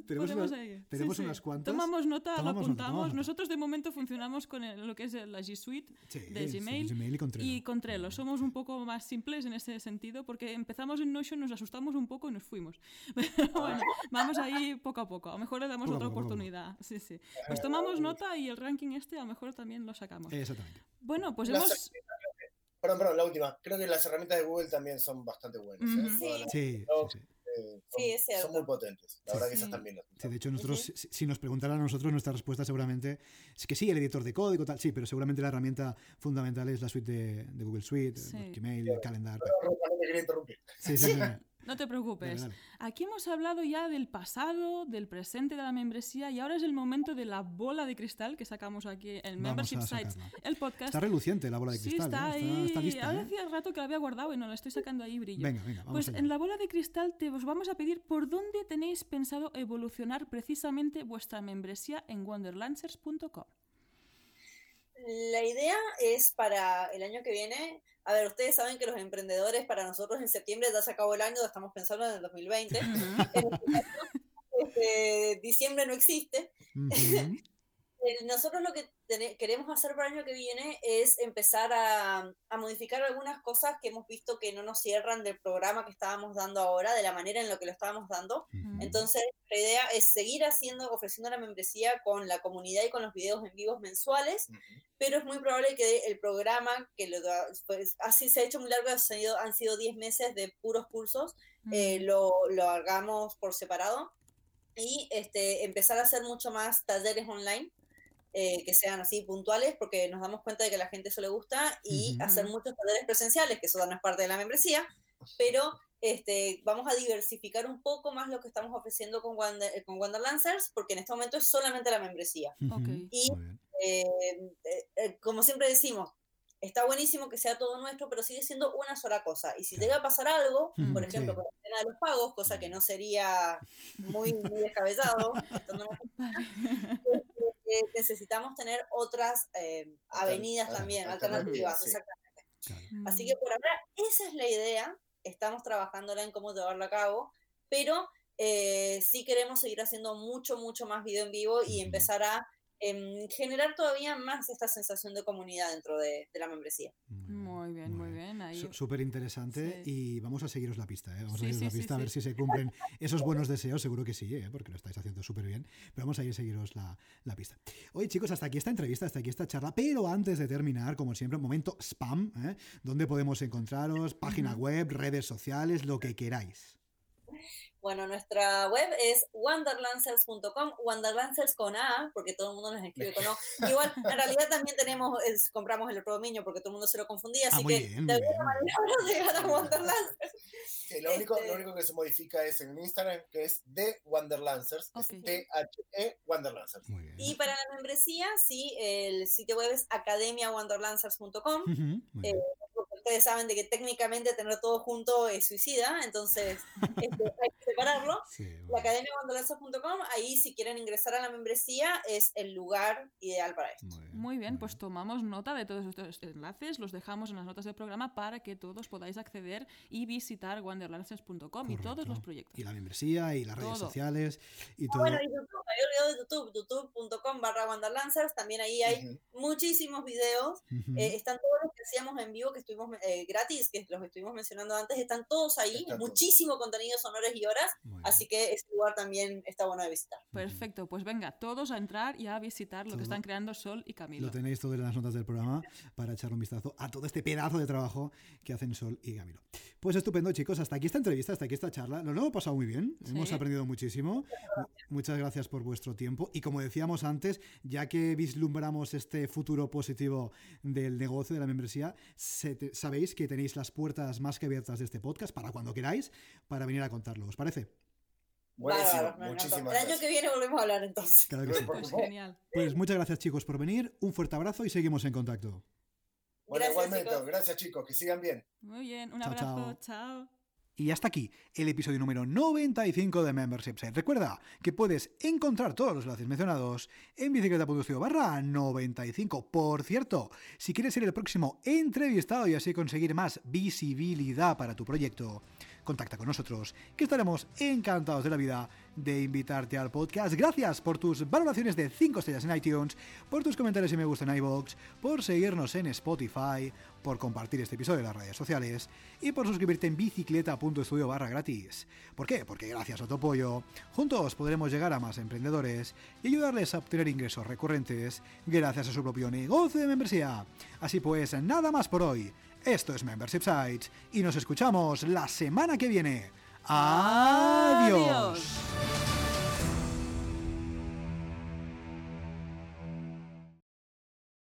tenemos unas, ahí. Sí, tenemos sí. unas cuantas. Tomamos nota, Tomamos lo apuntamos. nota. Nosotros de momento funcionamos con el- lo que es la G Suite Sí, de sí, Gmail Gmail y con Trello. y con Trello. Somos un poco más simples en ese sentido porque empezamos en Notion, nos asustamos un poco y nos fuimos. Pero bueno, vamos ahí poco a poco. A lo mejor le damos Poco otra poco, poco. oportunidad. Sí, sí. Pues tomamos nota y el ranking este a lo mejor también lo sacamos. Exactamente. Bueno, pues Las hemos... Perdón, perdón, la última. Creo que las herramientas de Google también son bastante buenas. ¿eh? Sí, sí, eh, son, Sí, es cierto. son muy potentes. La Sí. verdad que esas también las Sí, de hecho, nosotros, si, si nos preguntaran a nosotros, nuestra respuesta seguramente es que sí, el editor de código, tal, sí, pero seguramente la herramienta fundamental es la suite de, de Google Suite, Sí. Gmail, el calendar. quería interrumpir. Sí, sí, sí. No te preocupes. dale. Aquí hemos hablado ya del pasado, del presente de la membresía y ahora es el momento de la bola de cristal que sacamos aquí en Membership Sites, el podcast. Está reluciente la bola de sí, cristal. está ¿eh? ahí. está, lista. Ahora ¿eh? hacía rato que la había guardado y no la estoy sacando ahí brillo. Venga, venga, vamos Pues allá. en la bola de cristal te os vamos a pedir por dónde tenéis pensado evolucionar precisamente vuestra membresía en wonderlancers.com. La idea es para el año que viene. A ver, ustedes saben que los emprendedores para nosotros en septiembre ya se acabó el año, estamos pensando en el 2020. En este caso, este, diciembre no existe. Eh, nosotros lo que queremos hacer para el año que viene es empezar a, a, modificar algunas cosas que hemos visto que no nos cierran del programa que estábamos dando ahora, de la manera en la que lo estábamos dando. Entonces, la idea es seguir haciendo, ofreciendo la membresía con la comunidad y con los videos en vivos mensuales, pero es muy probable que el programa, que lo, pues, así se ha hecho muy largo, han sido, han sido 10 meses de puros cursos, eh, lo, lo hagamos por separado y este, empezar a hacer mucho más talleres online eh, que sean así puntuales, porque nos damos cuenta de que a la gente eso le gusta, y hacer muchos talleres presenciales, que eso no es parte de la membresía, pero este, vamos a diversificar un poco más lo que estamos ofreciendo con, Wander, con Wanderlancers, porque en este momento es solamente la membresía. Y eh, eh, como siempre decimos, está buenísimo que sea todo nuestro, pero sigue siendo una sola cosa. Y si llega a pasar algo, por ejemplo, con el tema de los pagos, cosa que no sería muy, muy descabellado, necesitamos tener otras eh, avenidas también, alternativas, exactamente. Así que por ahora, esa es la idea, estamos trabajándola en cómo llevarla a cabo, pero eh, sí queremos seguir haciendo mucho, mucho más video en vivo y empezar a Em, generar todavía más esta sensación de comunidad dentro de, la membresía. Muy bien, muy bien. Súper interesante y vamos a seguiros la pista, ¿eh? vamos a seguiros la pista a ver si se cumplen esos buenos deseos, seguro que sí, ¿eh? porque lo estáis haciendo súper bien, pero vamos a ir a seguiros la, la, pista. Oye chicos, hasta aquí esta entrevista, hasta aquí esta charla, pero antes de terminar, como siempre, un momento spam, ¿eh? donde podemos encontraros, página web, redes sociales, lo que queráis. Bueno, nuestra web es wanderlancers.com, wanderlancers con A, porque todo el mundo nos escribe con O. Igual, en realidad también tenemos, compramos el otro dominio porque todo el mundo se lo confundía, así ah, que de alguna manera llegar a Wanderlancers. Sí, lo, único, lo este único que se modifica es en Instagram, que es de Wanderlancers, T-H-E Wanderlancers. Y para la membresía, sí, el sitio web es academiawanderlancers.com ustedes saben de que técnicamente tener todo junto es suicida, entonces este, hay que separarlo. La academia ahí si quieren ingresar a la membresía es el lugar ideal para esto. Muy bien, pues tomamos nota de todos estos enlaces, los dejamos en las notas del programa para que todos podáis acceder y visitar wanderlancers.com y todos los proyectos. Y la membresía y las redes sociales y ah, todo. Bueno, y YouTube, me de YouTube, youtube.com barra wanderlancers, también ahí hay muchísimos videos, eh, están todos los que hacíamos en vivo que estuvimos eh, gratis, que los estuvimos mencionando antes, están todos ahí, muchísimo contenido, sonores y horas, así que ese lugar también está bueno de visitar. Perfecto, pues venga, todos a entrar y a visitar lo que están creando Sol y Camilo. Lo tenéis todo en las notas del programa para echar un vistazo a todo este pedazo de trabajo que hacen Sol y Camilo. Pues estupendo, chicos, hasta aquí esta entrevista, hasta aquí esta charla. Nos lo hemos pasado muy bien, hemos aprendido muchísimo. Muchas gracias por vuestro tiempo y como decíamos antes, ya que vislumbramos este futuro positivo del negocio de la membresía, sabéis que tenéis las puertas más que abiertas de este podcast para cuando queráis, para venir a contarlo. ¿Os parece? Buenísimo, muchísimas El año que viene volvemos a hablar entonces. Claro que sí. Pues genial. Pues muchas gracias chicos por venir, un fuerte abrazo y seguimos en contacto. Bueno, gracias, igualmente, chicos. gracias chicos, que sigan bien. Muy bien, un abrazo, chao. Y hasta aquí el episodio número 95 de Membership Site. Recuerda que puedes encontrar todos los enlaces mencionados en bicicleta.studio barra 95. Por cierto, si quieres ser el próximo entrevistado y así conseguir más visibilidad para tu proyecto, contacta con nosotros, que estaremos encantados de la vida de invitarte al podcast. Gracias por tus valoraciones de 5 estrellas en iTunes, por tus comentarios y me gusta en iVoox, por seguirnos en Spotify, por compartir este episodio en las redes sociales y por suscribirte en bicicleta.studio barra gratis. ¿Por qué? Porque gracias a tu apoyo, juntos podremos llegar a más emprendedores y ayudarles a obtener ingresos recurrentes gracias a su propio negocio de membresía. Así pues, nada más por hoy. Esto es Membership Sites y nos escuchamos la semana que viene. Adiós.